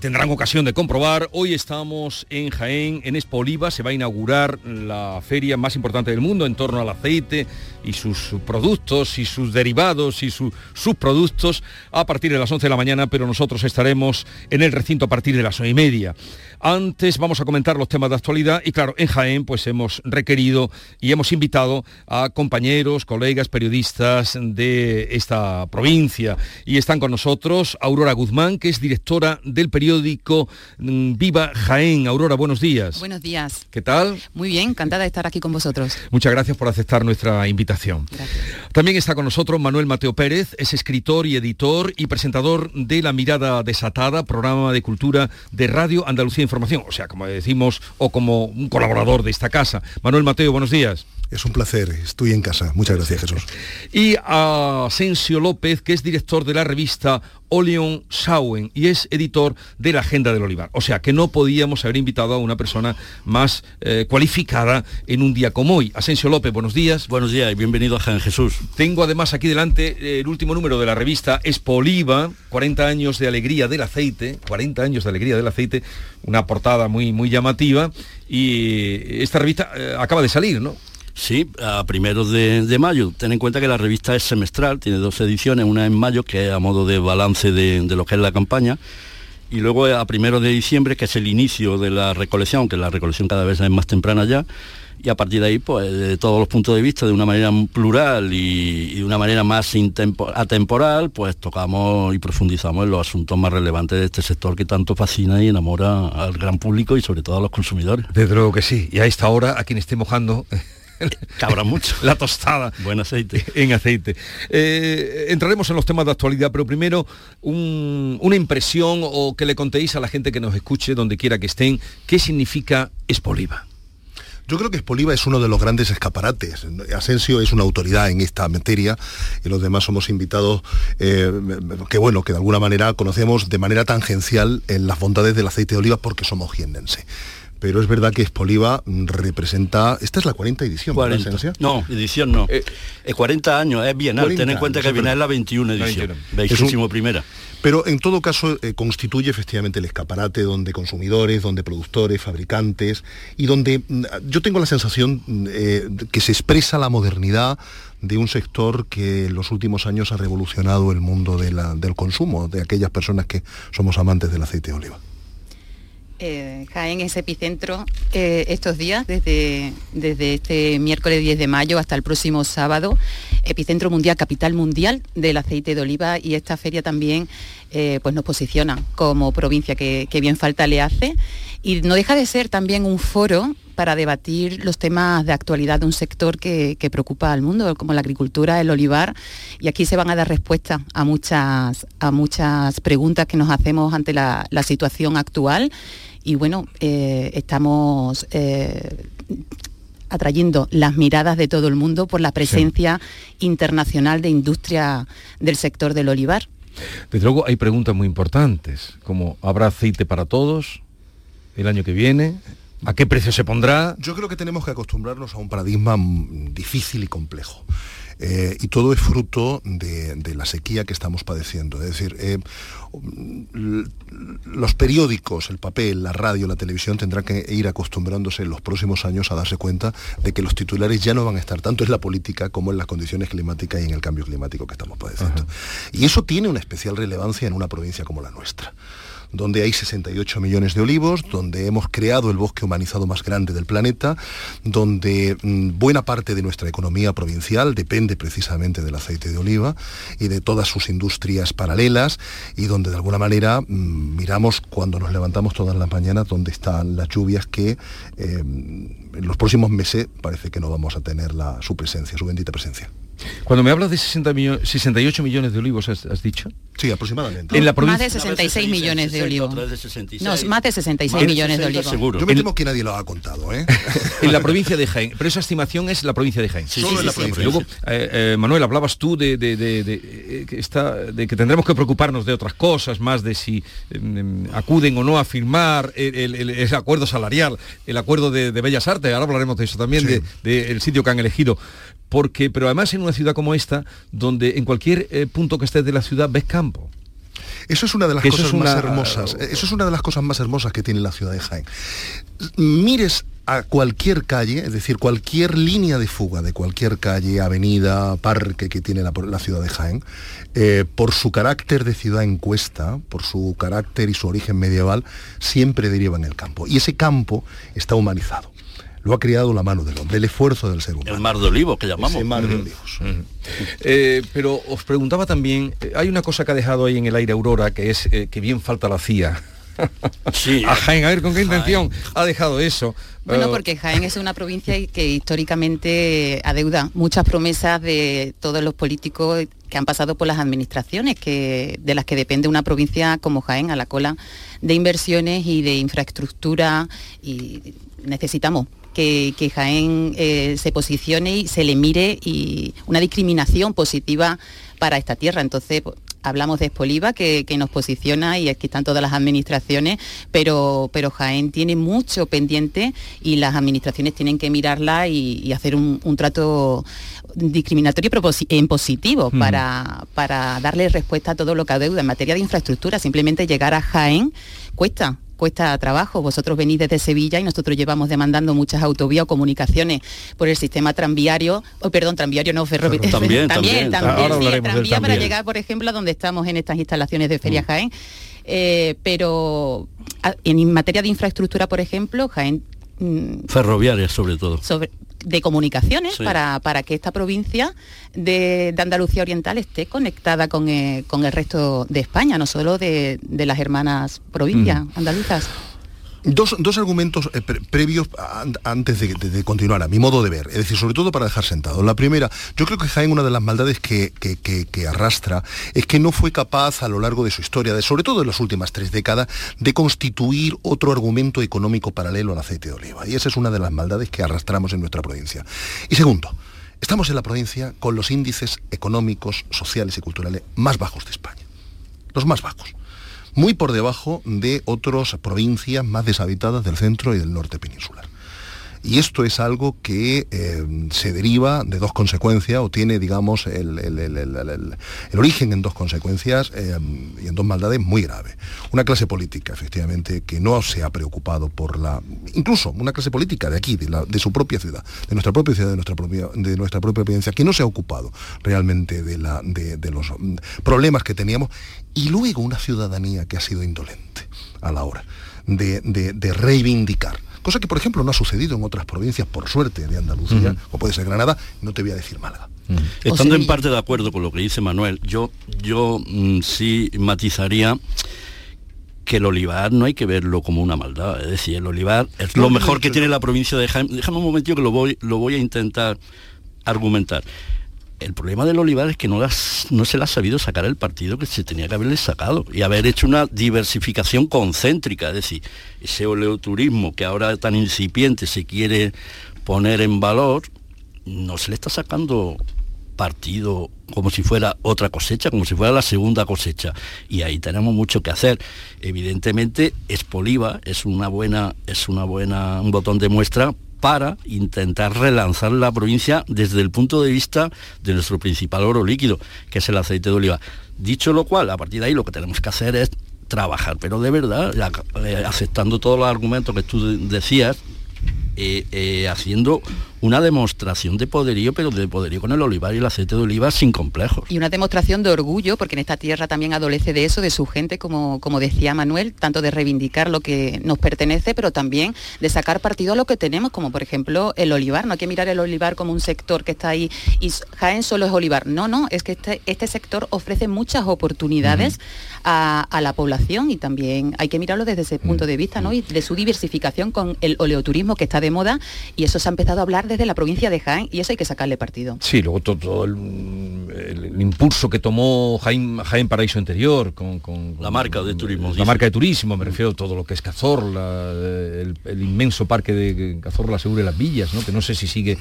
tendrán ocasión de comprobar, hoy estamos en Jaén, en Expo Oliva, se va a inaugurar la feria más importante del mundo en torno al aceite y sus productos y sus derivados y su- sus productos a partir de las 11 de la mañana, pero nosotros estaremos en el recinto a partir de las 9 y media. Antes vamos a comentar los temas de actualidad y claro, en Jaén pues hemos requerido y hemos invitado a compañeros, colegas, periodistas de esta provincia y están con nosotros Aurora Guzmán, que es directora del periódico mm, Viva Jaén. Aurora, buenos días. Buenos días. ¿Qué tal? Muy bien, encantada de estar aquí con vosotros. Muchas gracias por aceptar nuestra invitación. También está con nosotros Manuel Mateo Pérez, es escritor y editor y presentador de La Mirada Desatada, programa de cultura de Radio Andalucía Información, o sea, como decimos, o como un colaborador de esta casa. Manuel Mateo, buenos días. Es un placer, estoy en casa. Muchas gracias, Jesús. Y a Asensio López, que es director de la revista Oleon Sauen y es editor de la Agenda del Olivar. O sea que no podíamos haber invitado a una persona más eh, cualificada en un día como hoy. Asensio López, buenos días. Buenos días y bienvenido a Jaén Jesús. Tengo además aquí delante eh, el último número de la revista Expo Oliva, 40 años de alegría del aceite, 40 años de alegría del aceite, una portada muy, muy llamativa y esta revista eh, acaba de salir, ¿no? Sí, a primeros de, mayo. Ten en cuenta que la revista es semestral, tiene dos ediciones, una en mayo, que es a modo de balance de, lo que es la campaña, y luego a primero de diciembre, que es el inicio de la recolección, que la recolección cada vez es más temprana ya, y a partir de ahí, pues de todos los puntos de vista, de una manera plural y, de una manera más atemporal, pues tocamos y profundizamos en los asuntos más relevantes de este sector que tanto fascina y enamora al gran público y sobre todo a los consumidores. Desde luego que sí, y a esta hora, a quien esté mojando... Cabra mucho. La tostada. Buen aceite. En aceite. Eh, entraremos en los temas de actualidad, pero primero una impresión o que le contéis a la gente que nos escuche, donde quiera que estén, qué significa Espoliva. Yo creo que Espoliva es uno de los grandes escaparates. Asensio es una autoridad en esta materia y los demás somos invitados eh, que bueno, que de alguna manera conocemos de manera tangencial en las bondades del aceite de oliva porque somos jiennense pero es verdad que Espoliva representa... Esta es la 40 edición, 40. No, edición no. Eh, 40 años, es bienal. Ten en cuenta que viene es la 21 edición. 21 primera. Pero en todo caso eh, constituye efectivamente el escaparate donde consumidores, donde productores, fabricantes y donde mm, yo tengo la sensación mm, eh, que se expresa la modernidad de un sector que en los últimos años ha revolucionado el mundo del consumo, de aquellas personas que somos amantes del aceite de oliva. Eh, Jaén es epicentro eh, estos días, desde, desde este miércoles 10 de mayo hasta el próximo sábado, epicentro mundial, capital mundial del aceite de oliva y esta feria también eh, pues nos posiciona como provincia que, bien falta le hace. Y no deja de ser también un foro para debatir los temas de actualidad de un sector que, preocupa al mundo, como la agricultura, el olivar, y aquí se van a dar respuestas a muchas, a muchas preguntas que nos hacemos ante la situación actual y bueno, eh, estamos eh, atrayendo las miradas de todo el mundo por la presencia internacional de industria del sector del olivar. Desde luego hay preguntas muy importantes, como ¿habrá aceite para todos el año que viene? ¿A qué precio se pondrá? Yo creo que tenemos que acostumbrarnos a un paradigma difícil y complejo. Eh, y todo es fruto de, la sequía que estamos padeciendo. Es decir, eh, los periódicos, el papel, la radio, la televisión tendrán que ir acostumbrándose en los próximos años a darse cuenta de que los titulares ya no van a estar tanto en la política como en las condiciones climáticas y en el cambio climático que estamos padeciendo. Y eso tiene una especial relevancia en una provincia como la nuestra donde hay 68 millones de olivos, donde hemos creado el bosque humanizado más grande del planeta, donde mm, buena parte de nuestra economía provincial depende precisamente del aceite de oliva y de todas sus industrias paralelas y donde de alguna manera mm, miramos cuando nos levantamos todas las mañanas donde están las lluvias que eh, en los próximos meses parece que no vamos a tener su presencia, su bendita presencia. Cuando me hablas de 68 millones de olivos, has, dicho? Sí, aproximadamente. En la más de 66 millones de olivos. No, más de 66 millones de olivos. Yo me temo que nadie lo ha contado, ¿eh? en la provincia de Jaén. Pero esa estimación es la provincia de Jaén. Sí, Solo en la provincia. Luego, eh, eh, Manuel, hablabas tú de, de, que está, de que tendremos que preocuparnos de otras cosas, más de si em, acuden o no a firmar el, acuerdo salarial, el acuerdo de, Bellas Artes. Ahora hablaremos de eso también, del sitio que han elegido porque, pero además en una ciudad como esta, donde en cualquier eh, punto que estés de la ciudad ves campo. Eso es una de las cosas más hermosas. Eso es una de las cosas más hermosas que tiene la ciudad de Jaén. Mires a cualquier calle, es decir, cualquier línea de fuga de cualquier calle, avenida, parque que tiene la, ciudad de Jaén, eh, por su carácter de ciudad en cuesta, por su carácter y su origen medieval, siempre deriva en el campo. Y ese campo está humanizado lo ha creado la mano del hombre, el esfuerzo del ser humano. El mar de olivos que llamamos. El mar de olivos. Eh, pero os preguntaba también, eh, hay una cosa que ha dejado ahí en el aire Aurora, que es eh, que bien falta la CIA. Sí. a Jaén, a ver con qué intención ha dejado eso. Bueno, porque Jaén es una provincia que históricamente adeuda muchas promesas de todos los políticos que han pasado por las administraciones, que, de las que depende una provincia como Jaén, a la cola de inversiones y de infraestructura y necesitamos que, Jaén eh, se posicione y se le mire y una discriminación positiva para esta tierra. Entonces, pues, hablamos de Espoliva, que, nos posiciona y aquí están todas las administraciones, pero, pero Jaén tiene mucho pendiente y las administraciones tienen que mirarla y, hacer un, trato discriminatorio pero en positivo para, para darle respuesta a todo lo que adeuda en materia de infraestructura. Simplemente llegar a Jaén cuesta cuesta trabajo. Vosotros venís desde Sevilla y nosotros llevamos demandando muchas autovías o comunicaciones por el sistema tranviario, o perdón, tranviario no ferroviario. También, también, también, tranvía para llegar, por ejemplo, a donde estamos en estas instalaciones de Feria mm. Jaén Eh, pero en materia de infraestructura, por ejemplo, Jaén... Mm, Ferroviaria sobre todo. Sobre, de comunicaciones para, para, que esta provincia de, Andalucía Oriental esté conectada con, el resto de España, no solo de, las hermanas provincias andaluzas. Dos, argumentos eh, previos antes de, continuar, a mi modo de ver, es decir, sobre todo para dejar sentado. La primera, yo creo que Jaén una de las maldades que, arrastra es que no fue capaz a lo largo de su historia, de, sobre todo en las últimas tres décadas, de constituir otro argumento económico paralelo al aceite de oliva. Y esa es una de las maldades que arrastramos en nuestra provincia. Y segundo, estamos en la provincia con los índices económicos, sociales y culturales más bajos de España. Los más bajos muy por debajo de otras provincias más deshabitadas del centro y del norte peninsular. Y esto es algo que eh, se deriva de dos consecuencias o tiene, digamos, el, origen en dos consecuencias eh, y en dos maldades muy graves. Una clase política, efectivamente, que no se ha preocupado por la... Incluso una clase política de aquí, de, su propia ciudad, de nuestra propia ciudad, de nuestra propia, de nuestra propia provincia, que no se ha ocupado realmente de, los mm, problemas que teníamos. Y luego una ciudadanía que ha sido indolente a la hora de reivindicar cosa que por ejemplo no ha sucedido en otras provincias, por suerte, de Andalucía, o puede ser Granada, no te voy a decir Málaga. Estando en parte de acuerdo con lo que dice Manuel, yo, yo mm, sí matizaría que el olivar no hay que verlo como una maldad, es decir, el olivar es lo mejor que tiene la provincia de Jaén. Déjame un momentito que lo voy, lo voy a intentar argumentar el problema del Olivar es que no, se le ha sabido sacar el partido que se tenía que haberle sacado y haber hecho una diversificación concéntrica, es decir, ese oleoturismo que ahora tan incipiente se quiere poner en valor, no se le está sacando partido como si fuera otra cosecha, como si fuera la segunda cosecha. Y ahí tenemos mucho que hacer. Evidentemente, Espoliva es una buena, es una buena, un botón de muestra para intentar relanzar la provincia desde el punto de vista de nuestro principal oro líquido, que es el aceite de oliva. Dicho lo cual, a partir de ahí lo que tenemos que hacer es trabajar, pero de verdad, eh, aceptando todos los argumentos que tú decías, eh, eh, haciendo una demostración de poderío, pero de poderío con el olivar y el aceite de oliva sin complejos. Y una demostración de orgullo, porque en esta tierra también adolece de eso, de su gente, como, como decía Manuel, tanto de reivindicar lo que nos pertenece, pero también de sacar partido a lo que tenemos, como por ejemplo el olivar. No hay que mirar el olivar como un sector que está ahí y Jaén solo es olivar. No, no, es que este, este sector ofrece muchas oportunidades a, la población y también hay que mirarlo desde ese punto de vista, ¿no? Y de su diversificación con el oleoturismo que está de moda y eso se ha empezado a hablar desde la provincia de Jaén y eso hay que sacarle partido. Sí, luego todo, el, impulso que tomó Jaén, Jaén Paraíso Interior con, la marca de turismo. La marca de turismo, me refiero a todo lo que es Cazorla, el, inmenso parque de Cazorla Segura y las Villas, ¿no? que no sé si sigue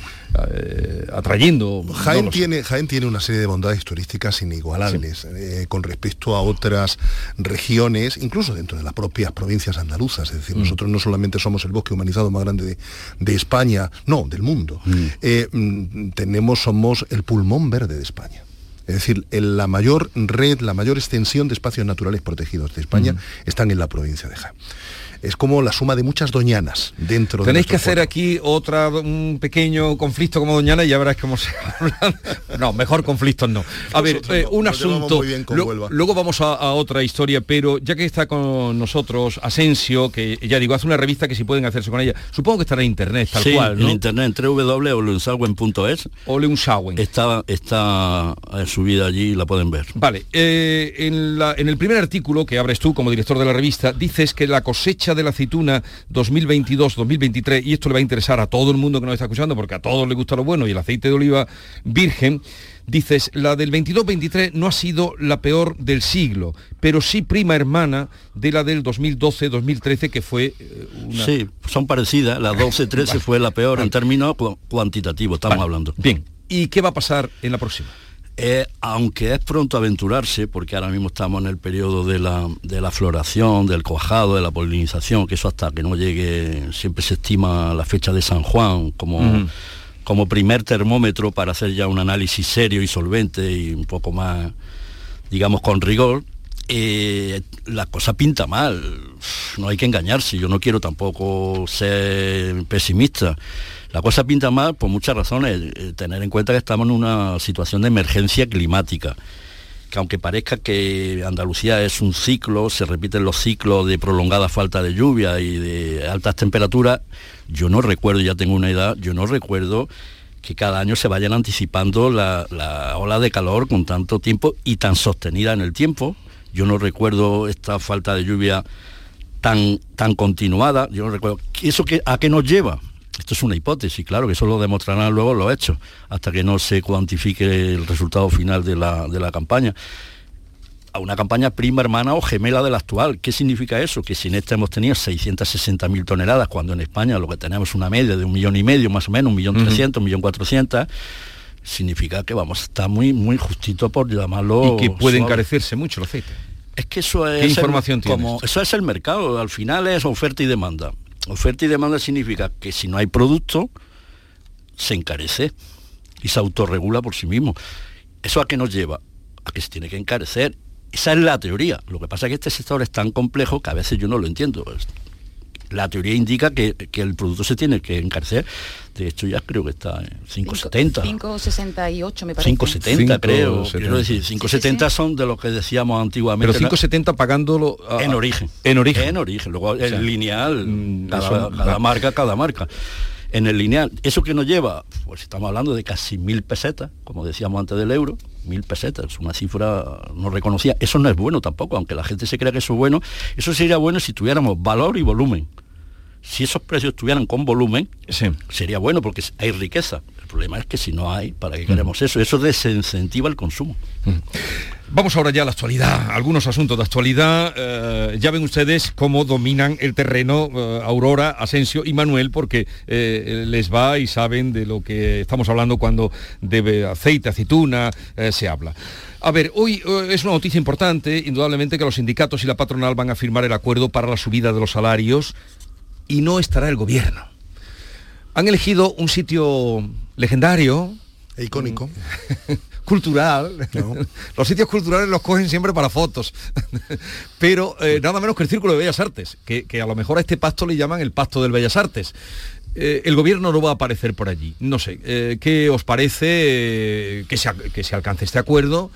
eh, atrayendo. Jaén, tiene, Jaén tiene una serie de bondades turísticas inigualables eh, con respecto a otras regiones, incluso dentro de las propias provincias andaluzas. Es decir, mm. nosotros no solamente somos el bosque humanizado más grande de, de España, no, del mundo Mm. Eh, mm, tenemos, somos el pulmón verde de España. Es decir, la mayor red, la mayor extensión de espacios naturales protegidos de España mm. están en la provincia de Jaén es como la suma de muchas doñanas dentro Tenéis que hacer aquí otra un pequeño conflicto como doñana y ya verás cómo se habla. no, mejor conflictos no. A ver, eh, un asunto. luego vamos a, otra historia, pero ya que está con nosotros Asensio, que ya digo, hace una revista que si pueden hacerse con ella, supongo que estará en internet, tal cual, ¿no? en internet, www.olunsalwen.es. Oleunsalwen. Está, está subida allí y la pueden ver. Vale, eh, en, en el primer artículo que abres tú como director de la revista, dices que la cosecha de la aceituna 2022-2023, y esto le va a interesar a todo el mundo que nos está escuchando, porque a todos les gusta lo bueno y el aceite de oliva virgen, dices, la del 22-23 no ha sido la peor del siglo, pero sí prima hermana de la del 2012-2013, que fue eh, una... Sí, son parecidas, la 12-13 fue la peor en términos cuantitativos, estamos hablando. Bien, ¿y qué va a pasar en la próxima? Eh, aunque es pronto aventurarse, porque ahora mismo estamos en el periodo de la, floración, del cuajado, de la polinización, que eso hasta que no llegue, siempre se estima la fecha de San Juan como, como primer termómetro para hacer ya un análisis serio y solvente y un poco más, digamos, con rigor. Eh, la cosa pinta mal, no hay que engañarse, yo no quiero tampoco ser pesimista la cosa pinta mal por muchas razones. Tener en cuenta que estamos en una situación de emergencia climática. que aunque parezca que Andalucía es un ciclo, se repiten los ciclos de prolongada falta de lluvia y de altas temperaturas, yo no recuerdo, ya tengo una edad, yo no recuerdo que cada año se vayan anticipando la, la ola de calor con tanto tiempo y tan sostenida en el tiempo. Yo no recuerdo esta falta de lluvia tan, tan continuada, yo no recuerdo. ¿Eso que, a qué nos lleva? Esto es una hipótesis, claro, que eso lo demostrarán luego los hechos, hasta que no se cuantifique el resultado final de la, de la campaña. A una campaña prima hermana o gemela de la actual. ¿Qué significa eso? Que si en esta hemos tenido 660.000 toneladas, cuando en España lo que tenemos es una media de un millón y medio, más o menos, un millón trescientos, un millón cuatrocientos, significa que vamos a estar muy, muy justito por llamarlo. Y que puede suave. encarecerse mucho el aceite. Es que eso es ¿Qué información el, tienes? como, eso es el mercado, al final es oferta y demanda. Oferta y demanda significa que si no hay producto, se encarece y se autorregula por sí mismo. ¿Eso a qué nos lleva? A que se tiene que encarecer. Esa es la teoría. Lo que pasa es que este sector es tan complejo que a veces yo no lo entiendo. La teoría indica que, que el producto se tiene que encarecer. De hecho, ya creo que está en 5,70. 5,68 me parece. 5,70 creo. 5,70. Quiero decir, 5,70 son de los que decíamos antiguamente. Pero 5,70 pagándolo a- en origen. En origen. En origen. Luego O sea, el lineal, cada, eso- cada marca, cada marca. En el lineal, ¿eso que nos lleva? Pues estamos hablando de casi mil pesetas, como decíamos antes del euro, mil pesetas, es una cifra no reconocida. Eso no es bueno tampoco, aunque la gente se crea que eso es bueno. Eso sería bueno si tuviéramos valor y volumen. Si esos precios estuvieran con volumen, sería bueno porque hay riqueza. El problema es que si no hay, ¿para qué queremos eso? Eso desincentiva el consumo. Vamos ahora ya a la actualidad, algunos asuntos de actualidad. eh, ya ven ustedes cómo dominan el terreno eh, Aurora, Asensio y Manuel, porque eh, les va y saben de lo que estamos hablando cuando de aceite, aceituna, se habla. A ver, hoy es una noticia importante, indudablemente que los sindicatos y la patronal van a firmar el acuerdo para la subida de los salarios y no estará el gobierno. Han elegido un sitio legendario. E icónico. cultural. Los sitios culturales los cogen siempre para fotos. Pero eh, nada menos que el Círculo de Bellas Artes, que, que a lo mejor a este pacto le llaman el Pacto del Bellas Artes. Eh, el gobierno no va a aparecer por allí. No sé, eh, ¿qué os parece que, se, que se alcance este acuerdo?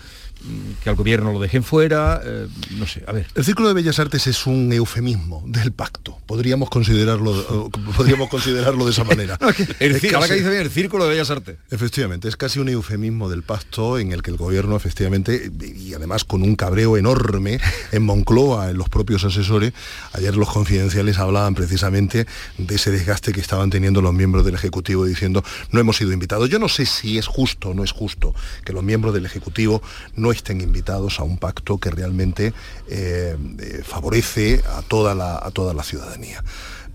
Que al gobierno lo dejen fuera, eh, no sé, a ver. El Círculo de Bellas Artes es un eufemismo del pacto. Podríamos considerarlo, o podríamos considerarlo de esa manera. el, Es ahora que casi- dice bien, el Círculo de Bellas Artes. Efectivamente, es casi un eufemismo del pacto en el que el gobierno efectivamente, y además con un cabreo enorme en Moncloa, en los propios asesores, ayer los confidenciales hablaban precisamente de ese desgaste que estaban teniendo los miembros del Ejecutivo diciendo no hemos sido invitados. Yo no sé si es justo o no es justo que los miembros del Ejecutivo no estén invitados a un pacto que realmente eh, eh, favorece a toda la, a toda la ciudadanía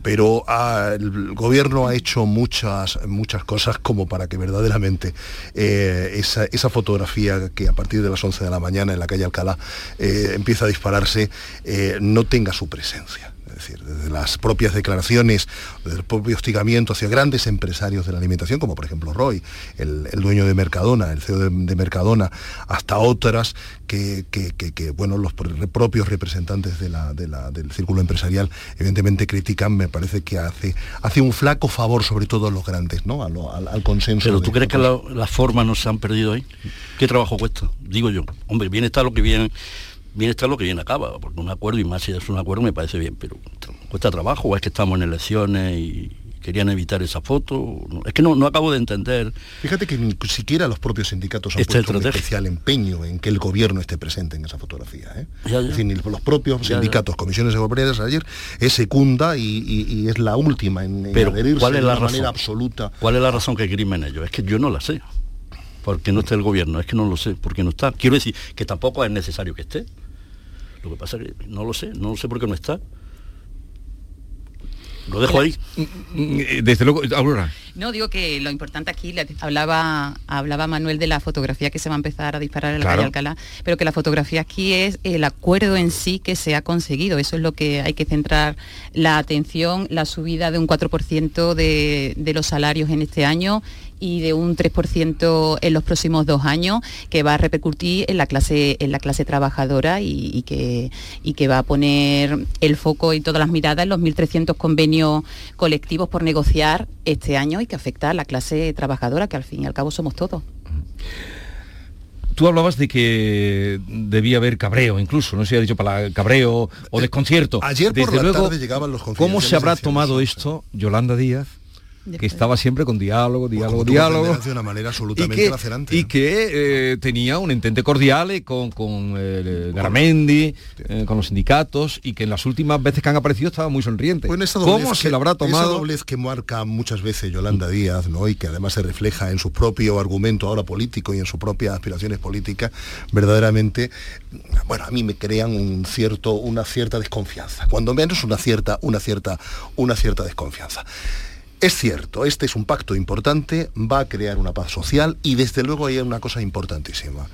pero ah, el gobierno ha hecho muchas, muchas cosas como para que verdaderamente eh, esa, fotografía que a partir de las 11 de la mañana en la calle Alcalá empieza a dispararse no tenga su presencia. Es decir, desde las propias declaraciones, desde el propio hostigamiento hacia grandes empresarios de la alimentación, como por ejemplo Roy, el, el dueño de Mercadona, el CEO de, de Mercadona, hasta otras que, que- que- que, bueno, los pr- propios representantes de la- de la- del círculo empresarial evidentemente critican, me parece que hace, hace un flaco favor sobre todo a los grandes, ¿no? A lo- al, al consenso. Pero tú crees que la- las formas no se han perdido ahí? ¿Qué trabajo cuesta? Digo yo. Hombre, bien está lo que bien, bien está lo que bien acaba, porque un acuerdo y más si es un acuerdo me parece bien, pero cuesta trabajo o es que estamos en elecciones y querían evitar esa foto. Es que no, no acabo de entender. Fíjate que ni siquiera los propios sindicatos han Esta puesto un especial empeño en que el gobierno esté presente en esa fotografía. ¿eh? Ya, ya. Es decir, ni los propios Ya, sindicatos, comisiones obreras ayer, es secunda y, y- y es la última en, en Pero ¿cuál es de la una razón? manera absoluta. ¿Cuál es la razón que crimen ellos? Es que yo no la sé. Porque no está el gobierno, es que no lo sé, porque no está. Quiero decir que tampoco es necesario que esté. Lo que pasa es que no lo sé, no lo sé por qué no está. Lo dejo ahí. Desde luego, Aurora. No, digo que lo importante aquí, hablaba, hablaba Manuel de la fotografía que se va a empezar a disparar en la Claro. calle Alcalá, pero que la fotografía aquí es el acuerdo en sí que se ha conseguido. Eso es lo que hay que centrar la atención, la subida de un 4% de, de los salarios en este año y de un 3% en los próximos dos años, que va a repercutir en la clase, en la clase trabajadora y, y que, y que va a poner el foco y todas las miradas en los 1.300 convenios colectivos por negociar este año y que afecta a la clase trabajadora, que al fin y al cabo somos todos. Tú hablabas de que debía haber cabreo, incluso, no sé si ha dicho para cabreo o desconcierto. Ayer por Desde la luego, tarde llegaban los ¿Cómo se habrá tomado esto Yolanda Díaz? Que estaba siempre con diálogo, diálogo, diálogo. de una manera absolutamente y que, lacerante. y que, eh, tenía un entente cordial con, con eh, Garamendi, eh, con los sindicatos, y que en las últimas veces que han aparecido estaba muy sonriente. Esa ¿Cómo se lo habrá Esa tomado? doblez que marca muchas veces Yolanda Díaz, ¿no? Y que además se refleja en su propio argumento ahora político y en sus propias aspiraciones políticas, verdaderamente, bueno, a mí me crean un cierto, una cierta desconfianza. Cuando menos una cierta, una cierta, una cierta desconfianza. Es cierto, este es un pacto importante, va a crear una paz social y desde luego hay una cosa importantísima.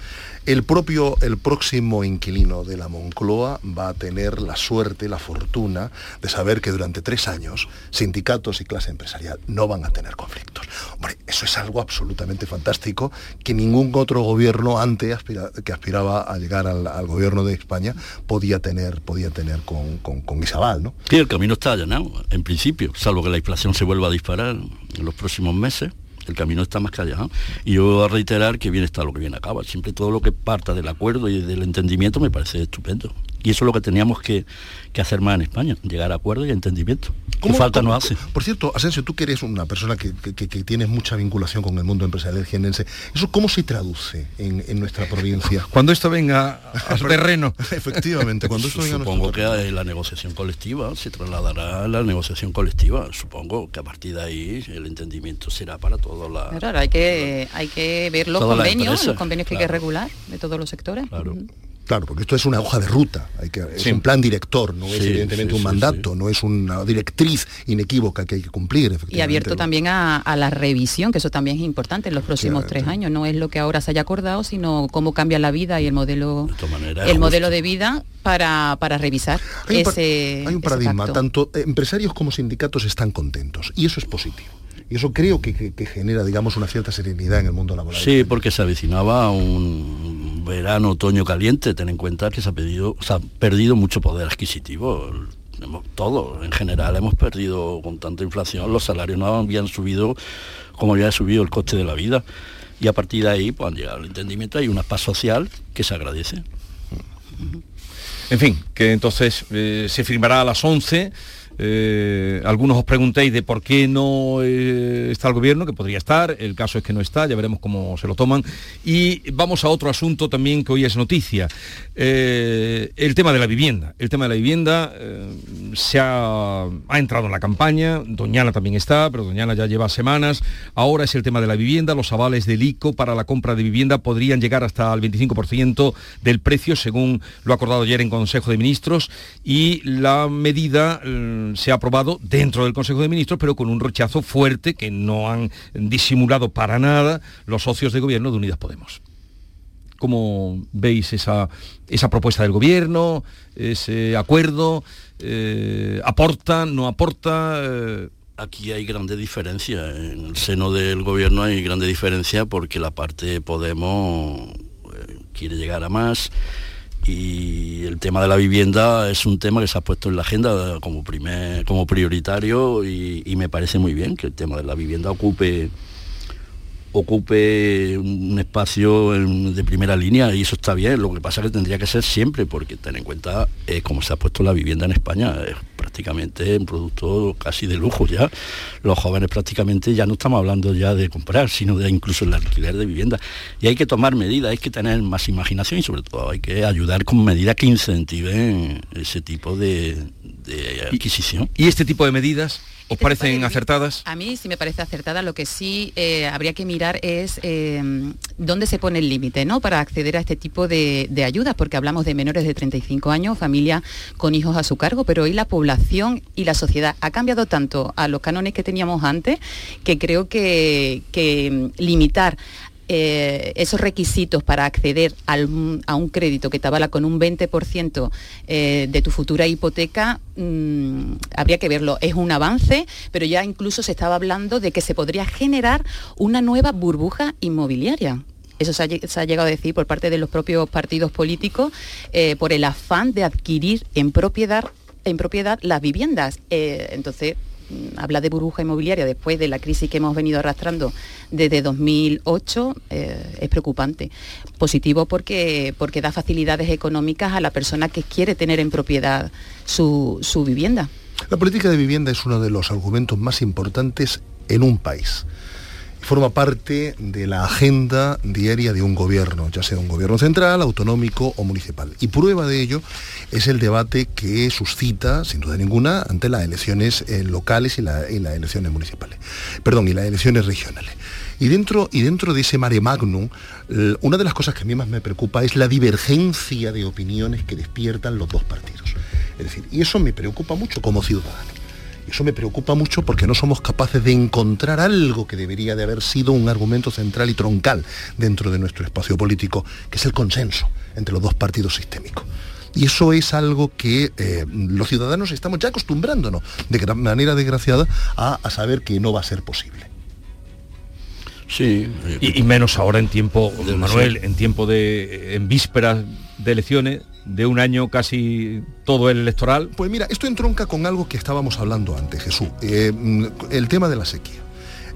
El propio, el próximo inquilino de la Moncloa va a tener la suerte, la fortuna de saber que durante tres años sindicatos y clase empresarial no van a tener conflictos. Hombre, eso es algo absolutamente fantástico que ningún otro gobierno antes aspira- que aspiraba a llegar al, gobierno de España podía tener, podía tener con, con, con Isabel, ¿no? Sí, el camino está allanado, en principio, salvo que la inflación se vuelva a disparar en los próximos meses. El camino está más que allanado. Y yo voy a reiterar que bien está lo que bien acaba. Siempre todo lo que parta del acuerdo y del entendimiento me parece estupendo. Y eso es lo que teníamos que, que hacer más en España, llegar a acuerdo y a entendimiento. ¿Qué ¿Cómo- falta cómo- nos hace? Por cierto, Asensio, tú que eres una persona que, que- que- tienes mucha vinculación con el mundo empresarial jienense, ¿eso cómo se traduce en, en nuestra provincia? Cuando esto venga a su terreno. Efectivamente, cuando esto venga a nuestro Supongo que la negociación colectiva se trasladará a la negociación colectiva. Supongo que a partir de ahí el entendimiento será para todos la... Ahora hay que, hay que ver los convenios, los convenios que hay que claro. regular de todos los sectores. Claro, porque esto es una hoja de ruta, hay que, es Sí. un plan director, no es evidentemente sí, un sí, mandato, no es una directriz inequívoca que hay que cumplir. Y abierto también a, a la revisión, que eso también es importante en los próximos tres años. No es lo que ahora se haya acordado, sino cómo cambia la vida y el modelo, manera, el modelo de vida para, para revisar Hay ese, hay un paradigma, tanto empresarios como sindicatos están contentos y eso es positivo. Y eso creo que, que- que genera, digamos, una cierta serenidad en el mundo laboral. Sí, porque se avecinaba un verano, otoño caliente. Ten en cuenta que se ha, perdido mucho poder adquisitivo. Hemos- Todo, en general, hemos perdido con tanta inflación. Los salarios no habían subido como había subido el coste de la vida. Y a partir de ahí, pues han llegado al entendimiento. Hay una paz social que se agradece. En fin, que entonces eh, se firmará a las 11. Eh, algunos os preguntéis de por qué no eh, está el gobierno, que podría estar, el caso es que no está, ya veremos cómo se lo toman. Y vamos a otro asunto también que hoy es noticia, Eh, el tema de la vivienda. El tema de la vivienda se ha, ha entrado en la campaña, Doñana también está, pero Doñana ya lleva semanas. Ahora es el tema de la vivienda, los avales del ICO para la compra de vivienda podrían llegar hasta el 25% del precio, según lo acordado ayer en Consejo de Ministros, y la medida eh, se ha aprobado dentro del Consejo de Ministros, pero con un rechazo fuerte que no han disimulado para nada los socios de gobierno de Unidas Podemos. ¿Cómo veis esa, esa propuesta del gobierno, ese acuerdo? Eh, ¿Aporta, no aporta? Eh, Aquí hay grandes diferencias. En el seno del gobierno hay grandes diferencias porque la parte de Podemos eh, quiere llegar a más y el tema de la vivienda es un tema que se ha puesto en la agenda como, primer, como prioritario y, y me parece muy bien que el tema de la vivienda ocupe ocupe un espacio en- de primera línea y eso está bien, lo que pasa es que tendría que ser siempre, porque ten en cuenta eh, cómo se ha puesto la vivienda en España, es prácticamente un producto casi de lujo ya. Los jóvenes prácticamente ya no estamos hablando ya de comprar, sino de incluso el alquiler de vivienda. Y hay que tomar medidas, hay que tener más imaginación y sobre todo hay que ayudar con medidas que incentiven ese tipo de, de adquisición. ¿Y este tipo de medidas os parecen acertadas? A mí sí me parece acertada. Lo que sí eh, habría que mirar es eh, dónde se pone el límite ¿no? para acceder a este tipo de, de ayudas, porque hablamos de menores de 35 años, familia con hijos a su cargo, pero hoy la población y la sociedad ha cambiado tanto a los cánones que teníamos antes que creo que, que mm, limitar eh, esos requisitos para acceder a un crédito que te avala con un 20% eh, de tu futura hipoteca, mm, habría que verlo. Es un avance, pero ya incluso se estaba hablando de que se podría generar una nueva burbuja inmobiliaria. Eso se ha, llegado a decir por parte de los propios partidos políticos eh, por el afán de adquirir en propiedad en propiedad las viviendas. Eh, entonces, habla de burbuja inmobiliaria después de la crisis que hemos venido arrastrando desde 2008 eh, es preocupante. Positivo porque, porque da facilidades económicas a la persona que quiere tener en propiedad su, su vivienda. La política de vivienda es uno de los argumentos más importantes en un país forma parte de la agenda diaria de un gobierno, ya sea un gobierno central, autonómico o municipal. Y prueba de ello es el debate que suscita, sin duda ninguna, ante las elecciones eh, locales y, las elecciones municipales. Perdón, y las elecciones regionales. Y dentro, y dentro de ese mare magnum, una de las cosas que a mí más me preocupa es la divergencia de opiniones que despiertan los dos partidos. Es decir, y eso me preocupa mucho como ciudadano. Eso me preocupa mucho porque no somos capaces de encontrar algo que debería de haber sido un argumento central y troncal dentro de nuestro espacio político, que es el consenso entre los dos partidos sistémicos. Y eso es algo que eh, los ciudadanos estamos ya acostumbrándonos de manera desgraciada a, saber que no va a ser posible. Sí. Y, menos ahora en tiempo, Manuel, en tiempo de, en vísperas de elecciones, de un año casi todo el electoral. Pues mira, esto entronca con algo que estábamos hablando antes, Jesús, eh, el tema de la sequía.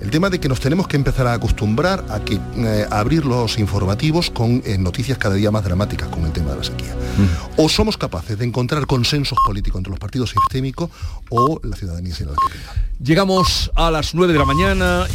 El tema de que nos tenemos que empezar a acostumbrar a, que, eh, abrir los informativos con eh, noticias cada día más dramáticas con el tema de la sequía. Mm. O somos capaces de encontrar consensos políticos entre los partidos sistémicos o la ciudadanía será la que Llegamos a las 9 de la mañana y